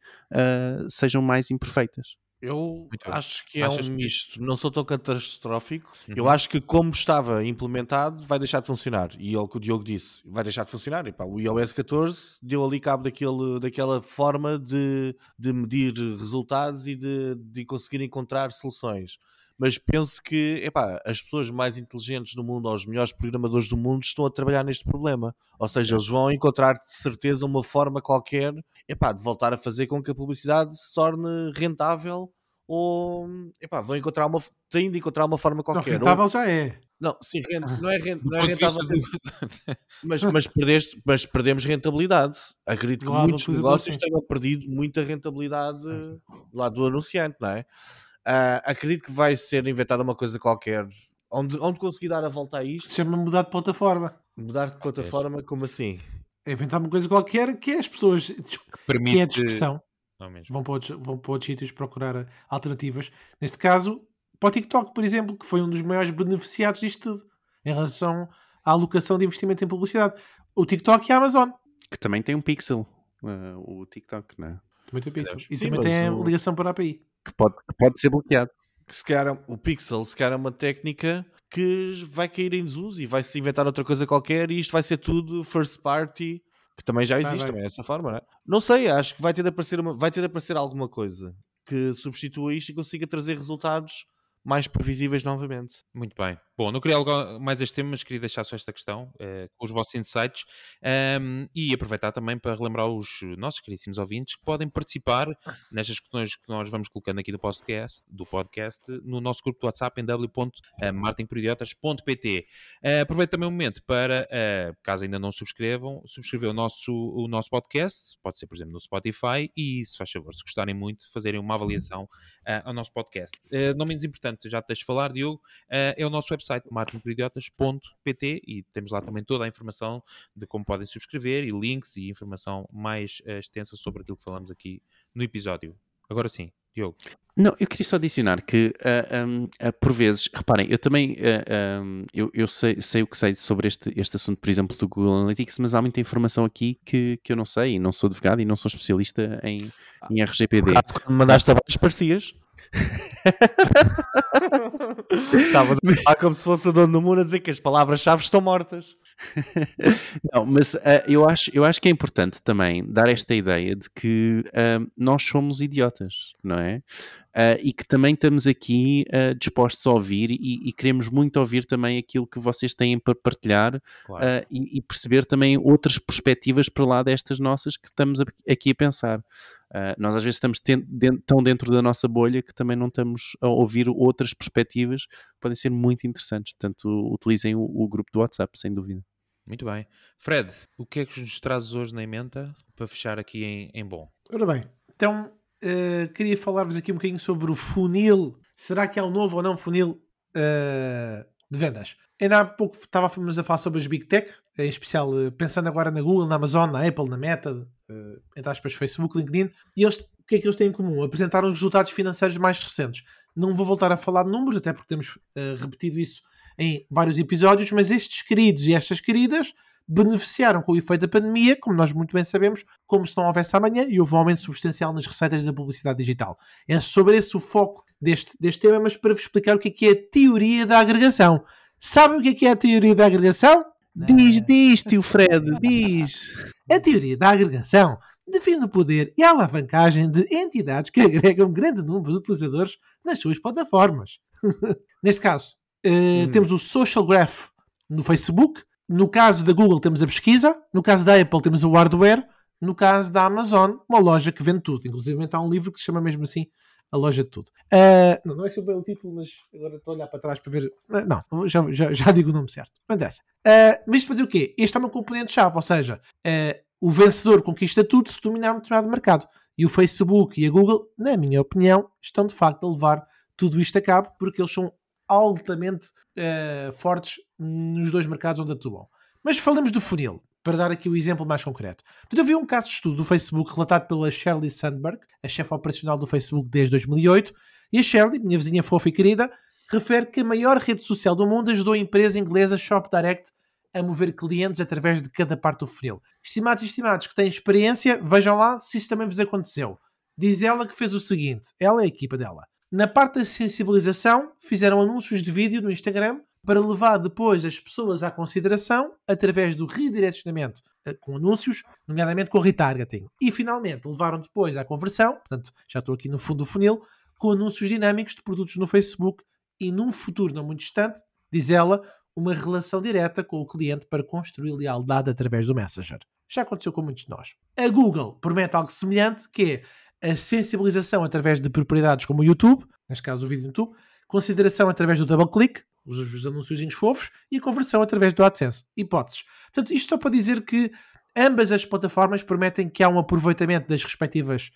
sejam mais imperfeitas. Eu acho que é um misto, não sou tão catastrófico. Uhum. Eu acho que, como estava implementado, vai deixar de funcionar. E é o que o Diogo disse: vai deixar de funcionar. E, pá, o iOS 14 deu ali cabo daquele, daquela forma de, de medir resultados e de, de conseguir encontrar soluções mas penso que epá, as pessoas mais inteligentes do mundo, ou os melhores programadores do mundo, estão a trabalhar neste problema. Ou seja, eles vão encontrar de certeza uma forma qualquer epá, de voltar a fazer com que a publicidade se torne rentável ou epá, vão encontrar uma têm de encontrar uma forma qualquer. Não, rentável ou, já é. Não, sim, rent, não é, rent, não é rentável. <laughs> mas, mas, perdeste, mas perdemos rentabilidade. Acredito que muitos negócios tenham perdido muita rentabilidade lá do anunciante, não é? Uh, acredito que vai ser inventada uma coisa qualquer onde, onde conseguir dar a volta a isto. Se chama mudar de plataforma. Mudar de plataforma, como assim? É inventar uma coisa qualquer que é as pessoas Permite... que é a discussão. Vão para, outros, vão para outros sítios procurar alternativas. Neste caso, para o TikTok, por exemplo, que foi um dos maiores beneficiados disto tudo em relação à alocação de investimento em publicidade. O TikTok e a Amazon. Que também tem um pixel. Uh, o TikTok, não é? Também tem um pixel. E Sim, também tem o... ligação para a API que pode, que pode ser bloqueado. Que se calhar o Pixel, se calhar é uma técnica que vai cair em desuso e vai se inventar outra coisa qualquer e isto vai ser tudo first party, que também já existe, também é essa forma, não é? Não sei, acho que vai ter de aparecer, uma, vai ter de aparecer alguma coisa que substitua isto e consiga trazer resultados mais previsíveis novamente. Muito bem. Bom, não queria mais este tema, mas queria deixar só esta questão uh, com os vossos insights um, ehm, e aproveitar também para relembrar os nossos caríssimos ouvintes que podem participar nestas questões que nós vamos colocando aqui do podcast, do podcast no nosso grupo do WhatsApp em w.martinporidiotas.pt. Uh, eh, aproveito também o um momento para, uh, caso ainda não subscrevam, subscrever o nosso, o nosso podcast, pode ser, por exemplo, no Spotify e, se faz favor, se gostarem muito, fazerem uma avaliação ao nosso podcast. não menos importante, já te deixo falar, Diogo, é o nosso website site marketingporidiotas.pt e temos lá também toda a informação de como podem subscrever e links e informação mais uh, extensa sobre aquilo que falamos aqui no episódio. Agora sim, Diogo. Não, eu queria só adicionar que, uh, eh, um, uh, eh, por vezes, reparem, eu também uh, um, eu, eu sei, sei, o que sei sobre este, este assunto, por exemplo, do Google Analytics, mas há muita informação aqui que, que eu não sei, e não sou advogado e não sou especialista em, em RGPD. Ah, quando mandaste abaixo, parecias. Estavas a falar como se fosse o dono do mundo a dizer que as palavras-chave estão mortas. Não, mas uh, eu, acho, eu acho que é importante também dar esta ideia de que uh, nós somos idiotas, não é? Uh, e que também estamos aqui dispostos a ouvir e, e, queremos muito ouvir também aquilo que vocês têm para partilhar claro. e, e, perceber também outras perspectivas para lá destas nossas que estamos aqui a pensar. Nós às vezes estamos tão dentro da nossa bolha que também não estamos a ouvir outras perspectivas que podem ser muito interessantes. Portanto, utilizem o, o grupo do WhatsApp, sem dúvida. Muito bem. Fred, o que é que nos trazes hoje na emenda para fechar aqui em, em bom? Ora bem, então uh, queria falar-vos aqui um bocadinho sobre o funil. Será que é um novo ou não funil uh, de vendas? Ainda há pouco estávamos a falar sobre as Big Tech, em especial uh, pensando agora na Google, na Amazon, na Apple, na Meta, uh, entre aspas, Facebook, LinkedIn, e eles, o que é que eles têm em comum? Apresentaram os resultados financeiros mais recentes. Não vou voltar a falar de números, até porque temos repetido isso em vários episódios, mas estes queridos e estas queridas beneficiaram com o efeito da pandemia, como nós muito bem sabemos, como se não houvesse amanhã, e houve um aumento substancial nas receitas da publicidade digital. É sobre esse o foco deste, deste tema, mas para vos explicar o que é, que é a teoria da agregação. Sabem o que é, que é a teoria da agregação? Diz, diz, tio Fred, diz. <laughs> A teoria da agregação define o poder e a alavancagem de entidades que agregam um grande número de utilizadores nas suas plataformas. <laughs> Neste caso, uh, hum. temos o Social Graph no Facebook, no caso da Google temos a pesquisa, no caso da Apple temos o hardware, no caso da Amazon, uma loja que vende tudo. Inclusive há um livro que se chama mesmo assim A Loja de Tudo. Uh, não, não é sobre o título, mas agora estou a olhar para trás para ver. Uh, não, já, já, já, digo o nome certo. Não interessa. Uh, mas para dizer o quê? Este é uma componente-chave, ou seja, o vencedor conquista tudo se dominar um determinado mercado. E o Facebook e a Google, na minha opinião, estão de facto a levar tudo isto a cabo porque eles são altamente uh, fortes nos dois mercados onde atuam. Mas falamos do funil. para dar aqui o exemplo mais concreto. Portanto, eu vi um caso de estudo do Facebook relatado pela Shirley Sandberg, a chefe operacional do Facebook desde 2008, e a Shirley, minha vizinha fofa e querida, refere que a maior rede social do mundo ajudou a empresa inglesa Shop Direct a mover clientes através de cada parte do funil. Estimados e estimados que têm experiência, vejam lá se isso também vos aconteceu. Diz ela que fez o seguinte: ela é a equipa dela. Na parte da sensibilização, fizeram anúncios de vídeo no Instagram para levar depois as pessoas à consideração através do redirecionamento eh, com anúncios, nomeadamente com retargeting. E finalmente levaram depois à conversão, portanto já estou aqui no fundo do funil, com anúncios dinâmicos de produtos no Facebook e num futuro não muito distante, diz ela, uma relação direta com o cliente para construir lealdade através do Messenger. Já aconteceu com muitos de nós. A Google promete algo semelhante, que é a sensibilização através de propriedades como o YouTube, neste caso o vídeo no YouTube, consideração através do double click, os, os anúncios fofos, e a conversão através do AdSense. Hipóteses. Portanto, isto só para dizer que ambas as plataformas prometem que há um aproveitamento das respectivas,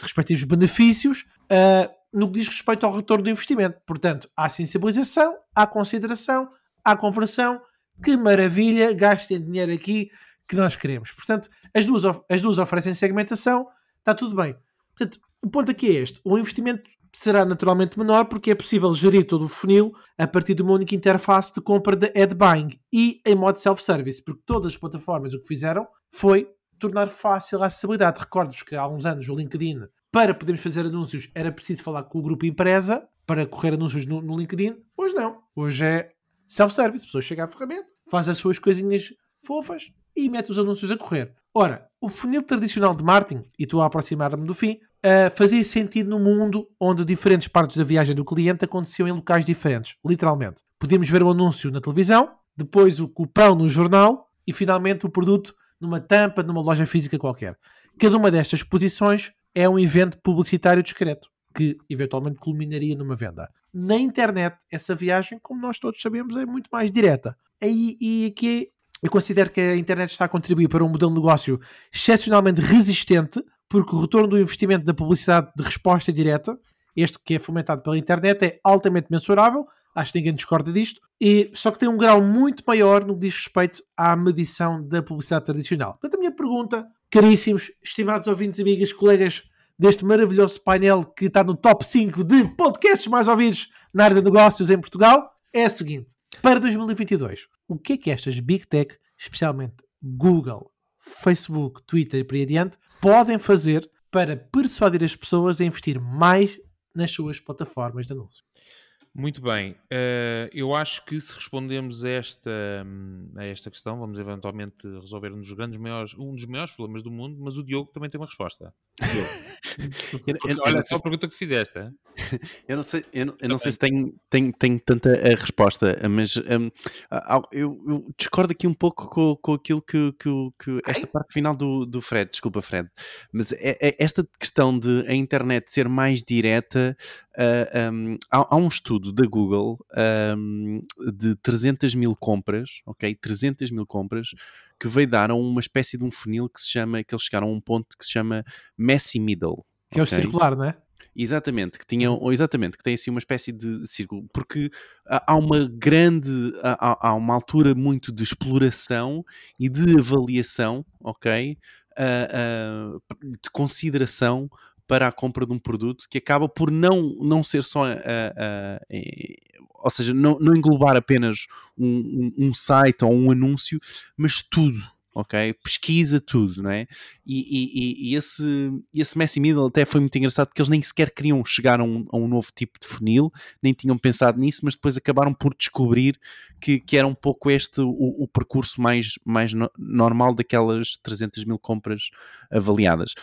respectivos benefícios uh, no que diz respeito ao retorno do investimento. Portanto, há sensibilização, há consideração, há conversão. Que maravilha, gastem dinheiro aqui que nós queremos. Portanto, as duas, as duas oferecem segmentação, está tudo bem. Portanto, o ponto aqui é este: o investimento será naturalmente menor porque é possível gerir todo o funil a partir de uma única interface de compra de ad buying e em modo self-service, porque todas as plataformas o que fizeram foi tornar fácil a acessibilidade. Recordo-vos que há uns anos o LinkedIn, para podermos fazer anúncios, era preciso falar com o grupo empresa para correr anúncios no, no LinkedIn. Hoje não. Hoje é self-service. A pessoa chega à ferramenta, faz as suas coisinhas fofas e mete os anúncios a correr. Ora, o funil tradicional de marketing, e estou a aproximar-me do fim, uh, fazia sentido no mundo onde diferentes partes da viagem do cliente aconteciam em locais diferentes, literalmente. Podíamos ver o anúncio na televisão, depois o cupão no jornal e finalmente o produto numa tampa numa loja física qualquer. Cada uma destas posições é um evento publicitário discreto que eventualmente culminaria numa venda. Na internet, essa viagem, como nós todos sabemos, é muito mais direta. E, e aqui eu considero que a internet está a contribuir para um modelo de negócio excepcionalmente resistente, porque o retorno do investimento da publicidade de resposta direta, este que é fomentado pela internet, é altamente mensurável. Acho que ninguém discorda disto. E, só que tem um grau muito maior no que diz respeito à medição da publicidade tradicional. Portanto, a minha pergunta, caríssimos, estimados ouvintes, amigas, colegas deste maravilhoso painel que está no top 5 de podcasts mais ouvidos na área de negócios em Portugal, é a seguinte. Para 2022, o que é que estas Big Tech, especialmente Google, Facebook, Twitter e por aí adiante, podem fazer para persuadir as pessoas a investir mais nas suas plataformas de anúncio? Muito bem, uh, eu acho que se respondemos a esta, a esta questão, vamos eventualmente resolver um dos grandes maiores, um dos maiores problemas do mundo, mas o Diogo também tem uma resposta. <laughs> olha só a pergunta que fizeste. Hein? Eu não sei, eu eu não sei se tenho, tenho, tenho tanta a resposta, mas um, eu, eu, discordo aqui um pouco com, com aquilo que, que, que esta Ai? parte final do, do Fred, desculpa Fred, mas é, é esta questão de a internet ser mais direta, uh, um, há, há, um estudo da Google um, de 300 mil compras, ok, 300 mil compras, que veio dar a uma espécie de um funil que se chama, que eles chegaram a um ponto que se chama Messy Middle. Que okay? é o circular, não é? Exatamente, que tinham, uhum. exatamente, que tem assim uma espécie de círculo, porque há uma grande, há, há uma altura muito de exploração e de avaliação, ok? Uh, uh, de consideração para a compra de um produto que acaba por não, não ser só, uh, ou seja, não, não englobar apenas um, um, um site ou um anúncio, mas tudo, ok? Pesquisa tudo, não é? E, e, e, esse, esse Messi Middle até foi muito engraçado porque eles nem sequer queriam chegar a um, a um, novo tipo de funil, nem tinham pensado nisso, mas depois acabaram por descobrir que, que era um pouco este o, o percurso mais, mais no, normal daquelas 300 mil compras avaliadas.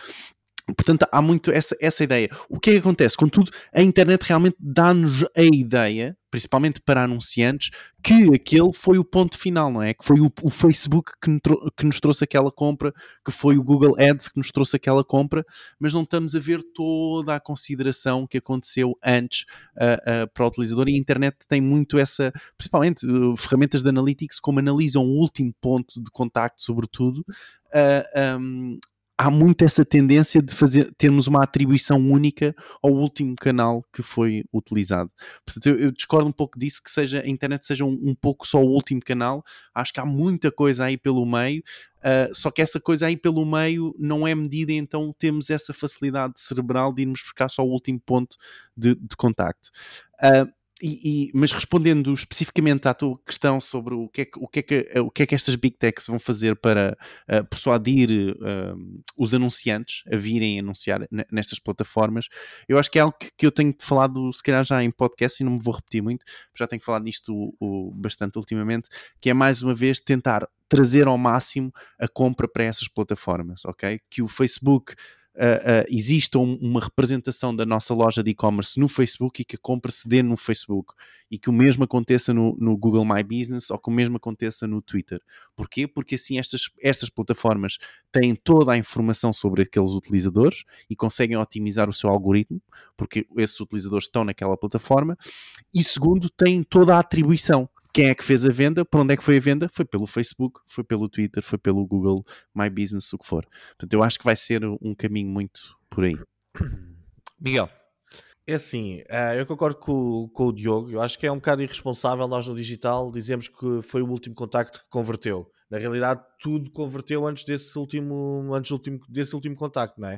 Portanto, há muito essa, essa ideia. O que é que acontece? Contudo, a internet realmente dá-nos a ideia, principalmente para anunciantes, que aquele foi o ponto final, não é? Que foi o, o Facebook que, que, nos trouxe aquela compra, que foi o Google Ads que nos trouxe aquela compra, mas não estamos a ver toda a consideração que aconteceu antes uh, uh, para o utilizador. E a internet tem muito essa, principalmente uh, ferramentas de analytics, como analisam o último ponto de contacto, sobretudo. Um, há muito essa tendência de fazer, termos uma atribuição única ao último canal que foi utilizado. Portanto, eu, eu discordo um pouco disso, que seja, a internet seja um, um, pouco só o último canal. Acho que há muita coisa aí pelo meio Uh, só que essa coisa aí pelo meio não é medida, então temos essa facilidade cerebral de irmos buscar só o último ponto de, de contacto. Uh, e, e, mas respondendo especificamente à tua questão sobre o que é que, o que, é que, o que, é que estas big techs vão fazer para uh, persuadir uh, os anunciantes a virem anunciar nestas plataformas, eu acho que é algo que, que, eu tenho falado, se calhar já em podcast, e não me vou repetir muito, já tenho falado nisto o, o, bastante ultimamente, que é mais uma vez tentar trazer ao máximo a compra para essas plataformas, ok? Que o Facebook uh, uh, exista um, uma representação da nossa loja de e-commerce no Facebook e que a compra se dê no Facebook e que o mesmo aconteça no, no, Google My Business ou que o mesmo aconteça no Twitter. Porquê? Porque assim estas, estas plataformas têm toda a informação sobre aqueles utilizadores e conseguem otimizar o seu algoritmo, porque esses utilizadores estão naquela plataforma, e segundo, têm toda a atribuição quem é que fez a venda, para onde é que foi a venda, foi pelo Facebook, foi pelo Twitter, foi pelo Google My Business, o que for. Portanto, eu acho que vai ser um caminho muito por aí. <coughs> Miguel. É assim, uh, eu concordo com, com, o Diogo. Eu acho que é um bocado irresponsável nós no digital dizemos que foi o último contacto que converteu. Na realidade, tudo converteu antes desse último, antes último, desse último contacto, não é?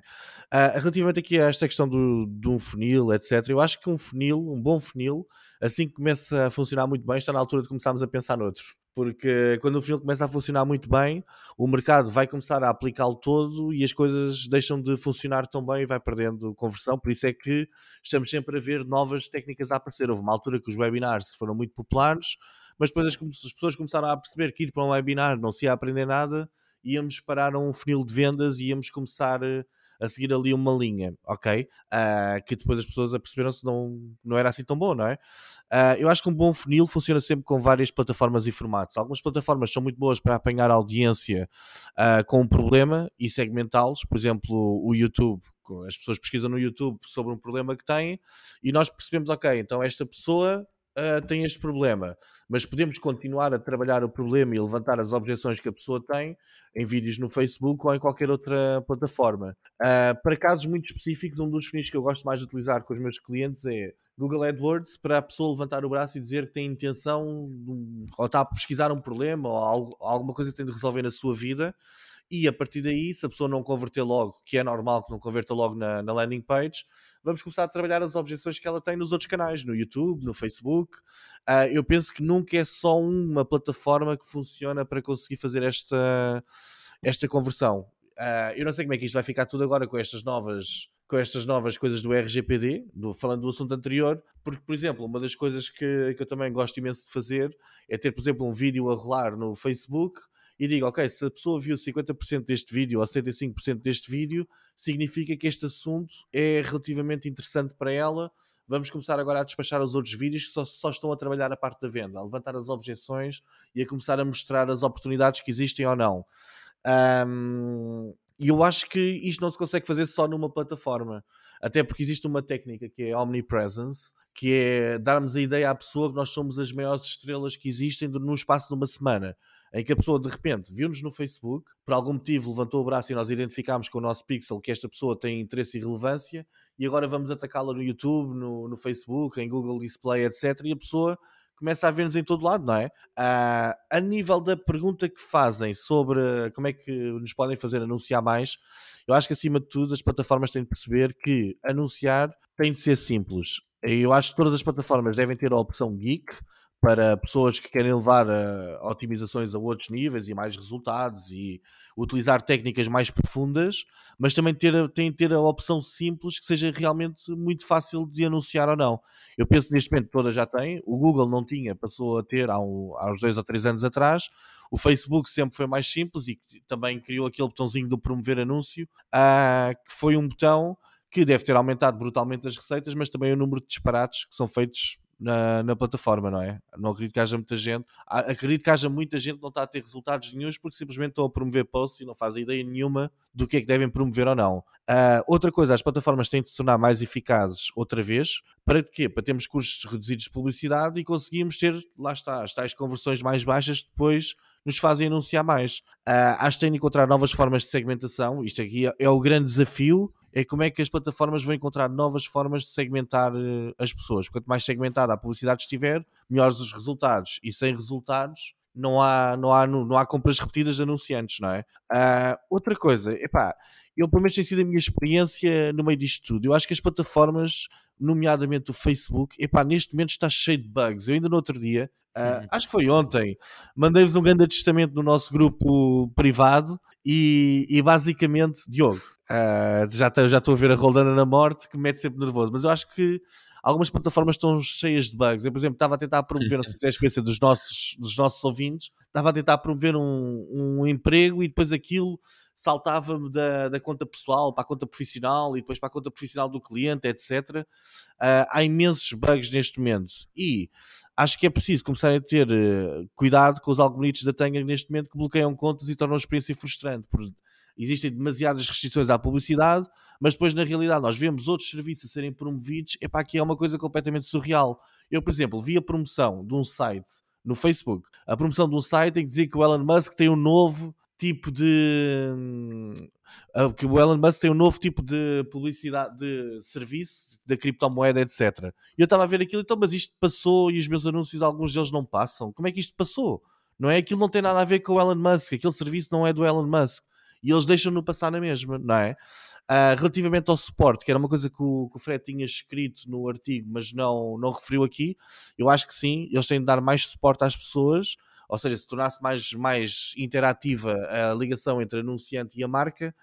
Uh, relativamente aqui a esta questão do, de um funil, etc., eu acho que um funil, um bom funil, assim que começa a funcionar muito bem, está na altura de começarmos a pensar noutro porque quando o funil começa a funcionar muito bem, o mercado vai começar a aplicá-lo todo e as coisas deixam de funcionar tão bem e vai perdendo conversão. Por isso é que estamos sempre a ver novas técnicas a aparecer. Houve uma altura que os webinars foram muito populares, mas depois as, as pessoas começaram a perceber que ir para um webinar não se ia aprender nada, íamos parar um funil de vendas e íamos começar a a seguir ali uma linha, ok? Uh, que depois as pessoas aperceberam-se que não, não era assim tão bom, não é? Uh, eu acho que um bom funil funciona sempre com várias plataformas e formatos. Algumas plataformas são muito boas para apanhar a audiência uh, com um problema e segmentá-los, por exemplo, o YouTube. As pessoas pesquisam no YouTube sobre um problema que têm e nós percebemos, ok, então esta pessoa uh, tem este problema, mas podemos continuar a trabalhar o problema e levantar as objeções que a pessoa tem em vídeos no Facebook ou em qualquer outra plataforma. Uh, para casos muito específicos, um dos finis que eu gosto mais de utilizar com os meus clientes é Google AdWords para a pessoa levantar o braço e dizer que tem intenção ou está a pesquisar um problema ou algo, alguma coisa que tem de resolver na sua vida e a partir daí, se a pessoa não converter logo, que é normal que não converta logo na, na, landing page, vamos começar a trabalhar as objeções que ela tem nos outros canais, no YouTube, no Facebook. Uh, eu penso que nunca é só uma plataforma que funciona para conseguir fazer esta, esta conversão. Uh, eu não sei como é que isto vai ficar tudo agora com estas novas com estas novas coisas do RGPD, do, falando do assunto anterior, porque, por exemplo, uma das coisas que, que eu também gosto imenso de fazer é ter, por exemplo, um vídeo a rolar no Facebook e digo, ok, se a pessoa viu 50% deste vídeo ou 75% deste vídeo, significa que este assunto é relativamente interessante para ela. Vamos começar agora a despachar os outros vídeos que só, só estão a trabalhar a parte da venda, a levantar as objeções e a começar a mostrar as oportunidades que existem ou não. Um, e eu acho que isto não se consegue fazer só numa plataforma. Até porque existe uma técnica que é omnipresence, que é darmos a ideia à pessoa que nós somos as maiores estrelas que existem no espaço de uma semana em que a pessoa de repente viu-nos no Facebook, por algum motivo levantou o braço e nós identificámos com o nosso pixel que esta pessoa tem interesse e relevância, e agora vamos atacá-la no YouTube, no, no Facebook, em Google Display, etc. E a pessoa começa a ver-nos em todo lado, não é? Uh, a nível da pergunta que fazem sobre como é que nos podem fazer anunciar mais, eu acho que acima de tudo as plataformas têm de perceber que anunciar tem de ser simples. Eu acho que todas as plataformas devem ter a opção geek, para pessoas que querem levar uh, otimizações a outros níveis e mais resultados e utilizar técnicas mais profundas, mas também ter, tem ter a opção simples que seja realmente muito fácil de anunciar ou não. Eu penso neste momento toda já tem, o Google não tinha, passou a ter há, um, há uns dois ou três anos atrás, o Facebook sempre foi mais simples e também criou aquele botãozinho do promover anúncio, uh, que foi um botão que deve ter aumentado brutalmente as receitas, mas também o número de disparates que são feitos na, na, plataforma, não é? Não acredito que haja muita gente. Acredito que haja muita gente que não está a ter resultados nenhums porque simplesmente estão a promover posts e não fazem ideia nenhuma do que é que devem promover ou não. Uh, outra coisa, as plataformas têm de se tornar mais eficazes outra vez. Para quê? Para termos custos reduzidos de publicidade e conseguimos ter, lá está, as tais conversões mais baixas depois nos fazem anunciar mais. Uh, acho que têm de encontrar novas formas de segmentação. Isto aqui é, é o grande desafio é como é que as plataformas vão encontrar novas formas de segmentar uh, as pessoas. Quanto mais segmentada a publicidade estiver, melhores os resultados. E sem resultados, não há, não há, não há compras repetidas de anunciantes, não é? Uh, outra coisa, epá, eu pelo menos tem sido a minha experiência no meio disto tudo. Eu acho que as plataformas, nomeadamente o Facebook, epá, neste momento está cheio de bugs. Eu ainda no outro dia, uh, acho que foi ontem, mandei-vos um grande testamento no nosso grupo privado e, e basicamente, Diogo, uh, já estou a ver a Roldana na morte que me mete sempre nervoso, mas eu acho que algumas plataformas estão cheias de bugs. Eu, por exemplo, estava a tentar promover, não sei se é a experiência dos nossos, dos nossos ouvintes, estava a tentar promover um, um emprego e depois aquilo saltava-me da, da conta pessoal para a conta profissional e depois para a conta profissional do cliente, etc. Uh, há imensos bugs neste momento e acho que é preciso começar a ter uh, cuidado com os algoritmos da Tenga neste momento que bloqueiam contas e tornam a experiência frustrante. Existem demasiadas restrições à publicidade, mas depois na realidade nós vemos outros serviços a serem promovidos, é para aqui é uma coisa completamente surreal. Eu, por exemplo, vi a promoção de um site no Facebook, a promoção de um site em que dizia que o Elon Musk tem um novo tipo de hum, que o Elon Musk tem um novo tipo de publicidade de serviço da criptomoeda, etc. E eu estava a ver aquilo, então, mas isto passou e os meus anúncios, alguns deles não passam. Como é que isto passou? Não é? Aquilo não tem nada a ver com o Elon Musk, aquele serviço não é do Elon Musk e eles deixam-no passar na mesma, não é? Uh, relativamente ao suporte, que era uma coisa que o, que o, Fred tinha escrito no artigo, mas não, não referiu aqui, eu acho que sim, eles têm de dar mais suporte às pessoas, ou seja, se tornasse mais, mais interativa a ligação entre anunciante e a marca,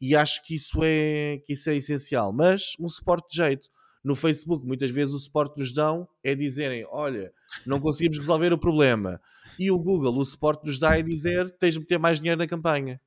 e acho que isso é, que isso é essencial. Mas um suporte de jeito. No Facebook, muitas vezes o suporte nos dão é dizerem: Olha, não conseguimos resolver o problema. E o Google, o suporte nos dá é dizer: Tens de meter mais dinheiro na campanha.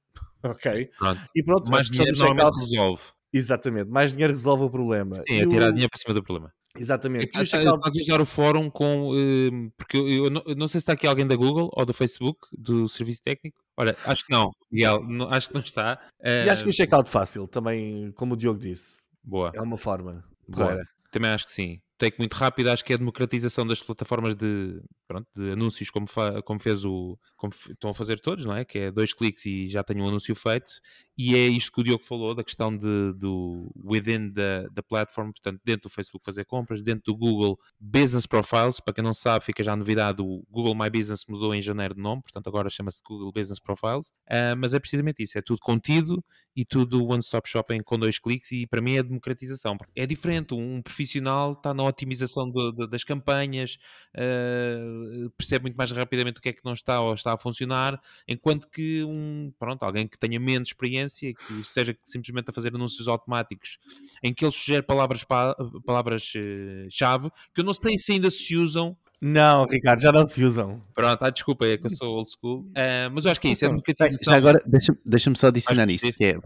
Ok? Pronto. E pronto, mais dinheiro normalmente resolve. Exatamente, mais dinheiro resolve o problema. Sim, é tirar o... dinheiro para cima do problema. Exatamente. É, Estás a usar o fórum com. Uh, porque eu, eu, não, eu, não, sei se está aqui alguém da Google ou do Facebook, do serviço técnico. Olha, acho que não, Miguel, não, acho que não está. Uh... E acho que o checkout fácil, também, como o Diogo disse. Boa. É uma forma. Boa. Também acho que sim take muito rápido, acho que é a democratização das plataformas de, pronto, de anúncios, como, como fez o. como estão a fazer todos, não é? Que é dois cliques e já tenho um anúncio feito. E é isto que o Diogo falou, da questão de, do within da, da platform, portanto, dentro do Facebook fazer compras, dentro do Google Business Profiles, para quem não sabe, fica já a novidade, o Google My Business mudou em janeiro de nome, portanto agora chama-se Google Business Profiles, uh, mas é precisamente isso, é tudo contido e tudo one-stop shopping com dois cliques e para mim é democratização. É diferente, um profissional está na otimização de, de, das campanhas, uh, percebe muito mais rapidamente o que é que não está ou está a funcionar, enquanto que um, pronto, alguém que tenha menos experiência, que seja simplesmente a fazer anúncios automáticos, em que ele sugere palavras-chave, palavras, uh, que eu não sei se ainda se usam não, Ricardo, já não se usam. Pronto, ah, desculpa, é que eu sou old school. Uh, mas eu acho que é isso, é democratização. Já agora, deixa-me deixa só adicionar isto, que é,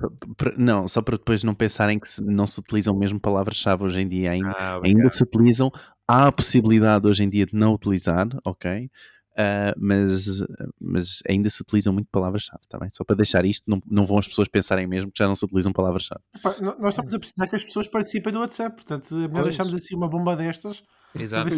não, só para depois não pensarem que não se utilizam mesmo palavras-chave hoje em dia, ainda, ah, ainda se utilizam, há a possibilidade hoje em dia de não utilizar, ok? Uh, mas, mas ainda se utilizam muito palavras-chave, tá bem? Só para deixar isto, não, não vão as pessoas pensarem mesmo que já não se utilizam palavras-chave. Nós estamos a precisar que as pessoas participem do WhatsApp, portanto é melhor deixarmos assim uma bomba destas. Exato.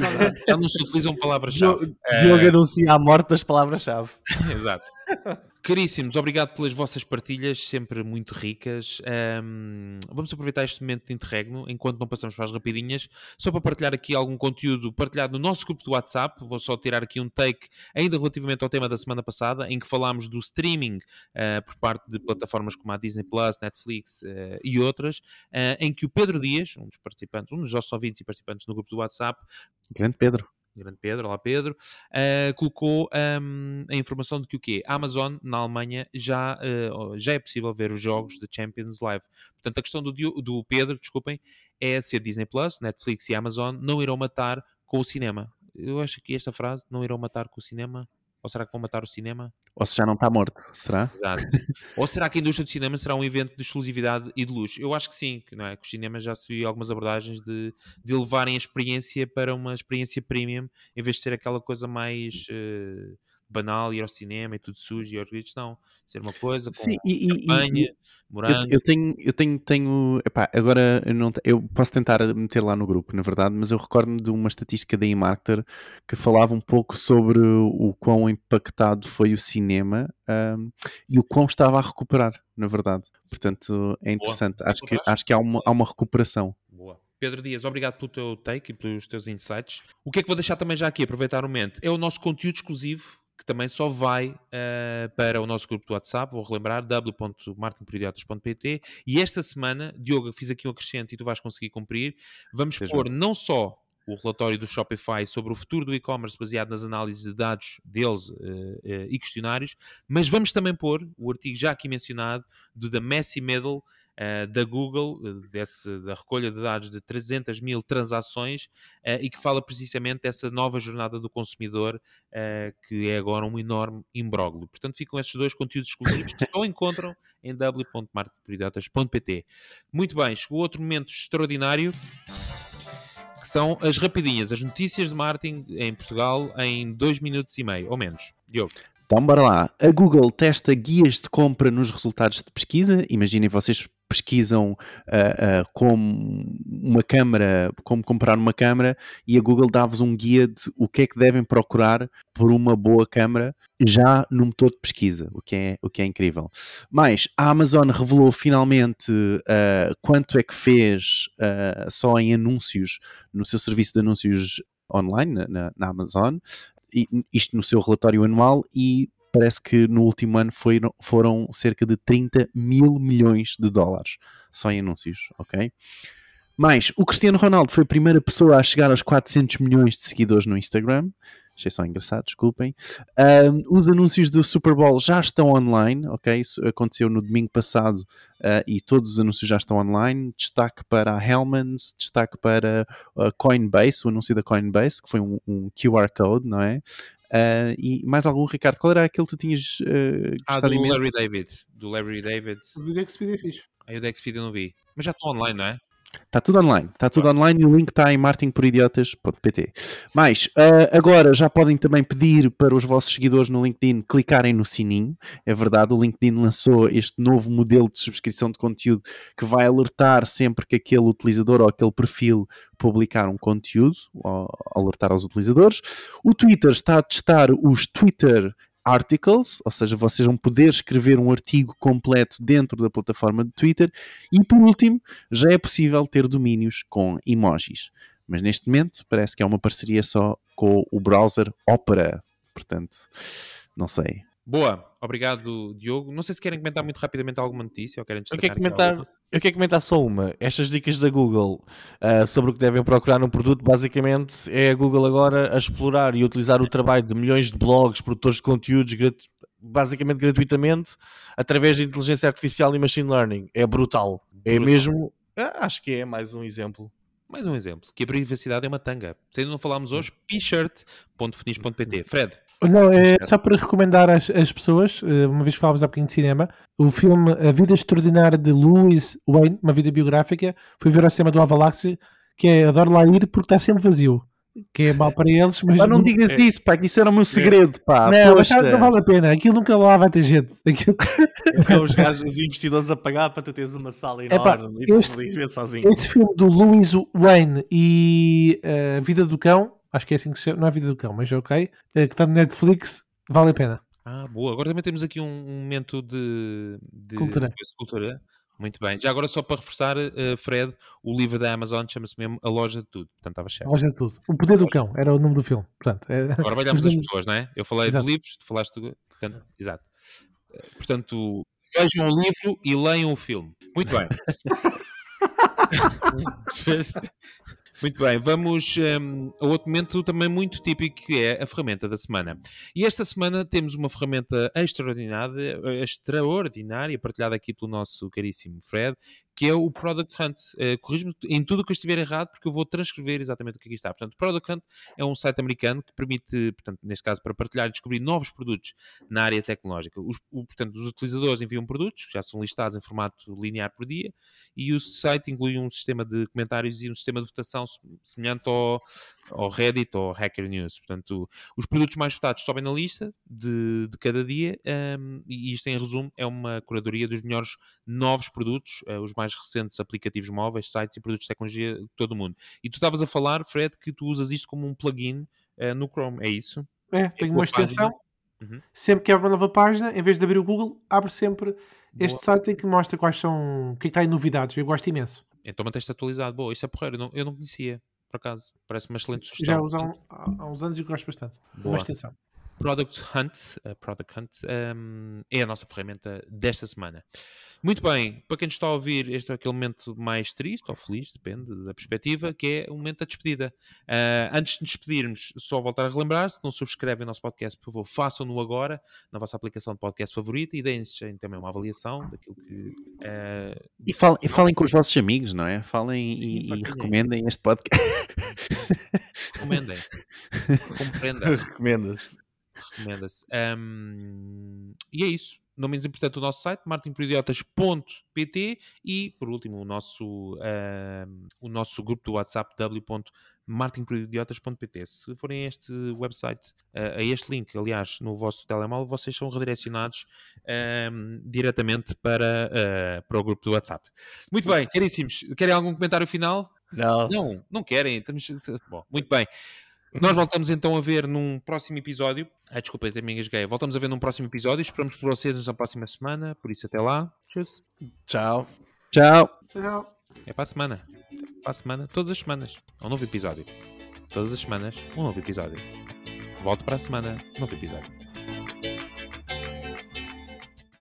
Já não se utilizam <laughs> palavras-chave. Diogo é... anuncia a morte das palavras-chave. <laughs> Exato. <laughs> Caríssimos, obrigado pelas vossas partilhas, sempre muito ricas. Um, vamos aproveitar este momento de interregno, enquanto não passamos para as rapidinhas, só para partilhar aqui algum conteúdo partilhado no nosso grupo do WhatsApp. Vou só tirar aqui um take, ainda relativamente ao tema da semana passada, em que falámos do streaming uh, por parte de plataformas como a Disney Plus, Netflix uh, e outras, uh, em que o Pedro Dias, um dos participantes, um dos nossos ouvintes e participantes no grupo do WhatsApp, grande Pedro grande Pedro, olá Pedro, uh, colocou um, a informação de que o quê? A Amazon, na Alemanha, já, uh, já é possível ver os jogos de Champions Live. Portanto, a questão do, do Pedro, desculpem, é se a Disney Plus, Netflix e Amazon não irão matar com o cinema. Eu acho que esta frase, não irão matar com o cinema, ou será que vão matar o cinema? Ou se já não está morto, será? Exato. <laughs> Ou será que a indústria do cinema será um evento de exclusividade e de luxo? Eu acho que sim, que, não é? que os cinemas já se viu algumas abordagens de, de levarem a experiência para uma experiência premium, em vez de ser aquela coisa mais uh, banal, ir ao cinema e tudo sujo e aos gritos, não. Ser uma coisa com Sim, e, campanha, morango. Eu, eu, tenho, eu tenho, tenho epá, agora eu, não, eu posso tentar meter lá no grupo, na verdade, mas eu recordo-me de uma estatística da eMarketer que falava um pouco sobre o quão impactado foi o cinema um, e o quão estava a recuperar, na verdade. Portanto, é interessante. Boa. Acho que, acho que há uma, há uma recuperação. Boa. Pedro Dias, obrigado pelo teu take e pelos teus insights. O que é que vou deixar também já aqui, aproveitar o momento, é o nosso conteúdo exclusivo que também só vai uh, para o nosso grupo do WhatsApp, vou relembrar, w.martinperidiotas.pt e esta semana, Diogo, fiz aqui um acrescento e tu vais conseguir cumprir, vamos Seja. pôr não só o relatório do Shopify sobre o futuro do e-commerce baseado nas análises de dados deles uh, uh, e questionários, mas vamos também pôr o artigo já aqui mencionado do The Messy Middle uh, da Google, desse, da recolha de dados de 300 mil transações e que fala precisamente dessa nova jornada do consumidor que é agora um enorme imbróglio. Portanto, ficam esses dois conteúdos exclusivos que só encontram em w.marketingpridatas.pt. Muito bem, chegou outro momento extraordinário que são as rapidinhas, as notícias de marketing em Portugal em dois minutos e meio, ou menos. Diogo. Então, bora lá. A Google testa guias de compra nos resultados de pesquisa. Imaginem vocês pesquisam uh, uh, como uma câmara, como comprar uma câmara e a Google dá-vos um guia de o que é que devem procurar por uma boa câmara já no motor de pesquisa, o que é, o que é incrível. Mas a Amazon revelou finalmente uh, quanto é que fez só em anúncios no seu serviço de anúncios online na, na Amazon, isto no seu relatório anual e parece que no último ano foi, foram cerca de 30 mil milhões de dólares só em anúncios, ok? Mas o Cristiano Ronaldo foi a primeira pessoa a chegar aos 400 milhões de seguidores no Instagram. Achei só engraçado, desculpem. Um, os anúncios do Super Bowl já estão online, ok? Isso aconteceu no domingo passado uh, e todos os anúncios já estão online. Destaque para a Hellmans, destaque para a Coinbase, o anúncio da Coinbase, que foi um, um QR Code, não é? Uh, e mais algum, Ricardo? Qual era aquele que tu tinhas uh, Ah, do Larry David. Do Larry David. O do Expedia é fixe. Aí o Expedia não vi. Mas já estou online, não é? Está tudo online, está tudo online e o link está em martingporidiotas.pt. Mas uh, agora já podem também pedir para os vossos seguidores no LinkedIn clicarem no sininho. É verdade, o LinkedIn lançou este novo modelo de subscrição de conteúdo que vai alertar sempre que aquele utilizador ou aquele perfil publicar um conteúdo, ou alertar aos utilizadores. O Twitter está a testar os Twitter articles, ou seja, vocês vão poder escrever um artigo completo dentro da plataforma de Twitter. E por último, já é possível ter domínios com emojis. Mas neste momento parece que é uma parceria só com o browser Opera. Portanto, não sei. Boa, obrigado Diogo. Não sei se querem comentar muito rapidamente alguma notícia ou querem eu quero comentar, eu quero comentar só uma. Estas dicas da Google uh, sobre o que devem procurar num produto, basicamente é a Google agora a explorar e utilizar o trabalho de milhões de blogs, produtores de conteúdos, basicamente gratuitamente, através de inteligência artificial e machine learning. É brutal. É brutal. É mesmo. Acho que é mais um exemplo. Mais um exemplo, que a privacidade é uma tanga. Se ainda não falámos hoje, p-shirt.finis.pt. Fred. Não, é só para recomendar às, às, pessoas, eh, uma vez que falámos há bocadinho de cinema, o filme A Vida Extraordinária de Louis Wayne, uma vida biográfica, fui ver ao cinema do Avalaxi, que é Adoro Lá Ir porque está sempre vazio que é mal para eles. Mas não digas é. isso, pá, que isso era o meu segredo, pá. Não, mas não vale a pena, aquilo nunca lá vai ter gente. Aquilo... <laughs> É os gajos, os investidores a pagar para tu teres uma sala enorme é, pá, e este, ver sozinho. Este filme do Louis Wayne e a uh, eh, Vida do Cão, acho que é assim que se chama, não é Vida do Cão, mas ok, uh, que está no Netflix, vale a pena. Ah, boa. Agora também temos aqui um, um momento de, de cultura. De cultura. Muito bem. Já agora, só para reforçar, uh, Fred, o livro da Amazon chama-se mesmo A Loja de Tudo. Portanto, estava certo. A Loja de Tudo. O Poder do Cão era o nome do filme. Portanto, é... Agora <laughs> olhamos as pessoas, não é? Eu falei exato. de livros, tu falaste. De... Portanto, exato. Eh, portanto, vejam o livro e leiam o filme. Muito bem. <laughs> <laughs> Muito bem, vamos um, a outro momento também muito típico que é a ferramenta da semana. E esta semana temos uma ferramenta extraordinária, extraordinária partilhada aqui pelo nosso caríssimo Fred, que é o Product Hunt. Uh, Corrijo-me em tudo o que eu estiver errado, porque eu vou transcrever exatamente o que aqui está. Portanto, Product Hunt é um site americano que permite, portanto, neste caso, para partilhar e descobrir novos produtos na área tecnológica. Os, o, portanto, os utilizadores enviam produtos, que já são listados em formato linear por dia, e o site inclui um sistema de comentários e um sistema de votação semelhante ao, ao Reddit ou Hacker News. Portanto, os produtos mais votados sobem na lista de, de cada dia, um, e isto, em resumo, é uma curadoria dos melhores novos produtos, uh, os mais mais recentes aplicativos móveis, sites e produtos de tecnologia de todo o mundo. E tu estavas a falar, Fred, que tu usas isto como um plugin uh, no Chrome, é isso? É, é tenho uma extensão. Uhum. Sempre que abre uma nova página, em vez de abrir o Google, abre sempre Boa. este site que mostra quais são, o que, é que está em novidades. Eu gosto imenso. Então manteste atualizado. Boa, isso é porreiro. Eu não, eu não conhecia, por acaso. Parece uma excelente sugestão. Já uso há, há, uns anos e gosto bastante. Boa. Uma extensão. Product Hunt, uh, Product Hunt um, é a nossa ferramenta desta semana. Muito bem, para quem nos está a ouvir, este é aquele momento mais triste ou feliz, depende da perspectiva, que é o momento da despedida. Uh, antes de nos despedirmos, só voltar a relembrar: se não subscrevem o nosso podcast, por favor, façam-no agora na vossa aplicação de podcast favorita e deem também uma avaliação daquilo que. Uh, e, falem, e falem com os vossos amigos, não é? Falem Sim, e, e recomendem este podcast. Recomendem. <laughs> Compreendam. Recomenda-se. Recomenda-se. Um, e é isso não menos importante, o nosso site, martinporidiotas.pt e, por último, o nosso, uh, o nosso grupo do WhatsApp, w.martinporidiotas.pt. Se forem a este website, uh, a este link, aliás, no vosso telemóvel, vocês são redirecionados uh, diretamente para, uh, para o grupo do WhatsApp. Muito bem, caríssimos, querem algum comentário final? Não. Não, não querem. Estamos... Bom, muito bem. Nós voltamos então a ver num próximo episódio. Ah, desculpa, até me engasguei. Voltamos a ver num próximo episódio. Esperamos por vocês na próxima semana. Por isso, até lá. Tchau. Tchau. Tchau. Tchau. É para a semana. Para a semana, todas as semanas. Um novo episódio. Todas as semanas, um novo episódio. Volto para a semana, um novo episódio.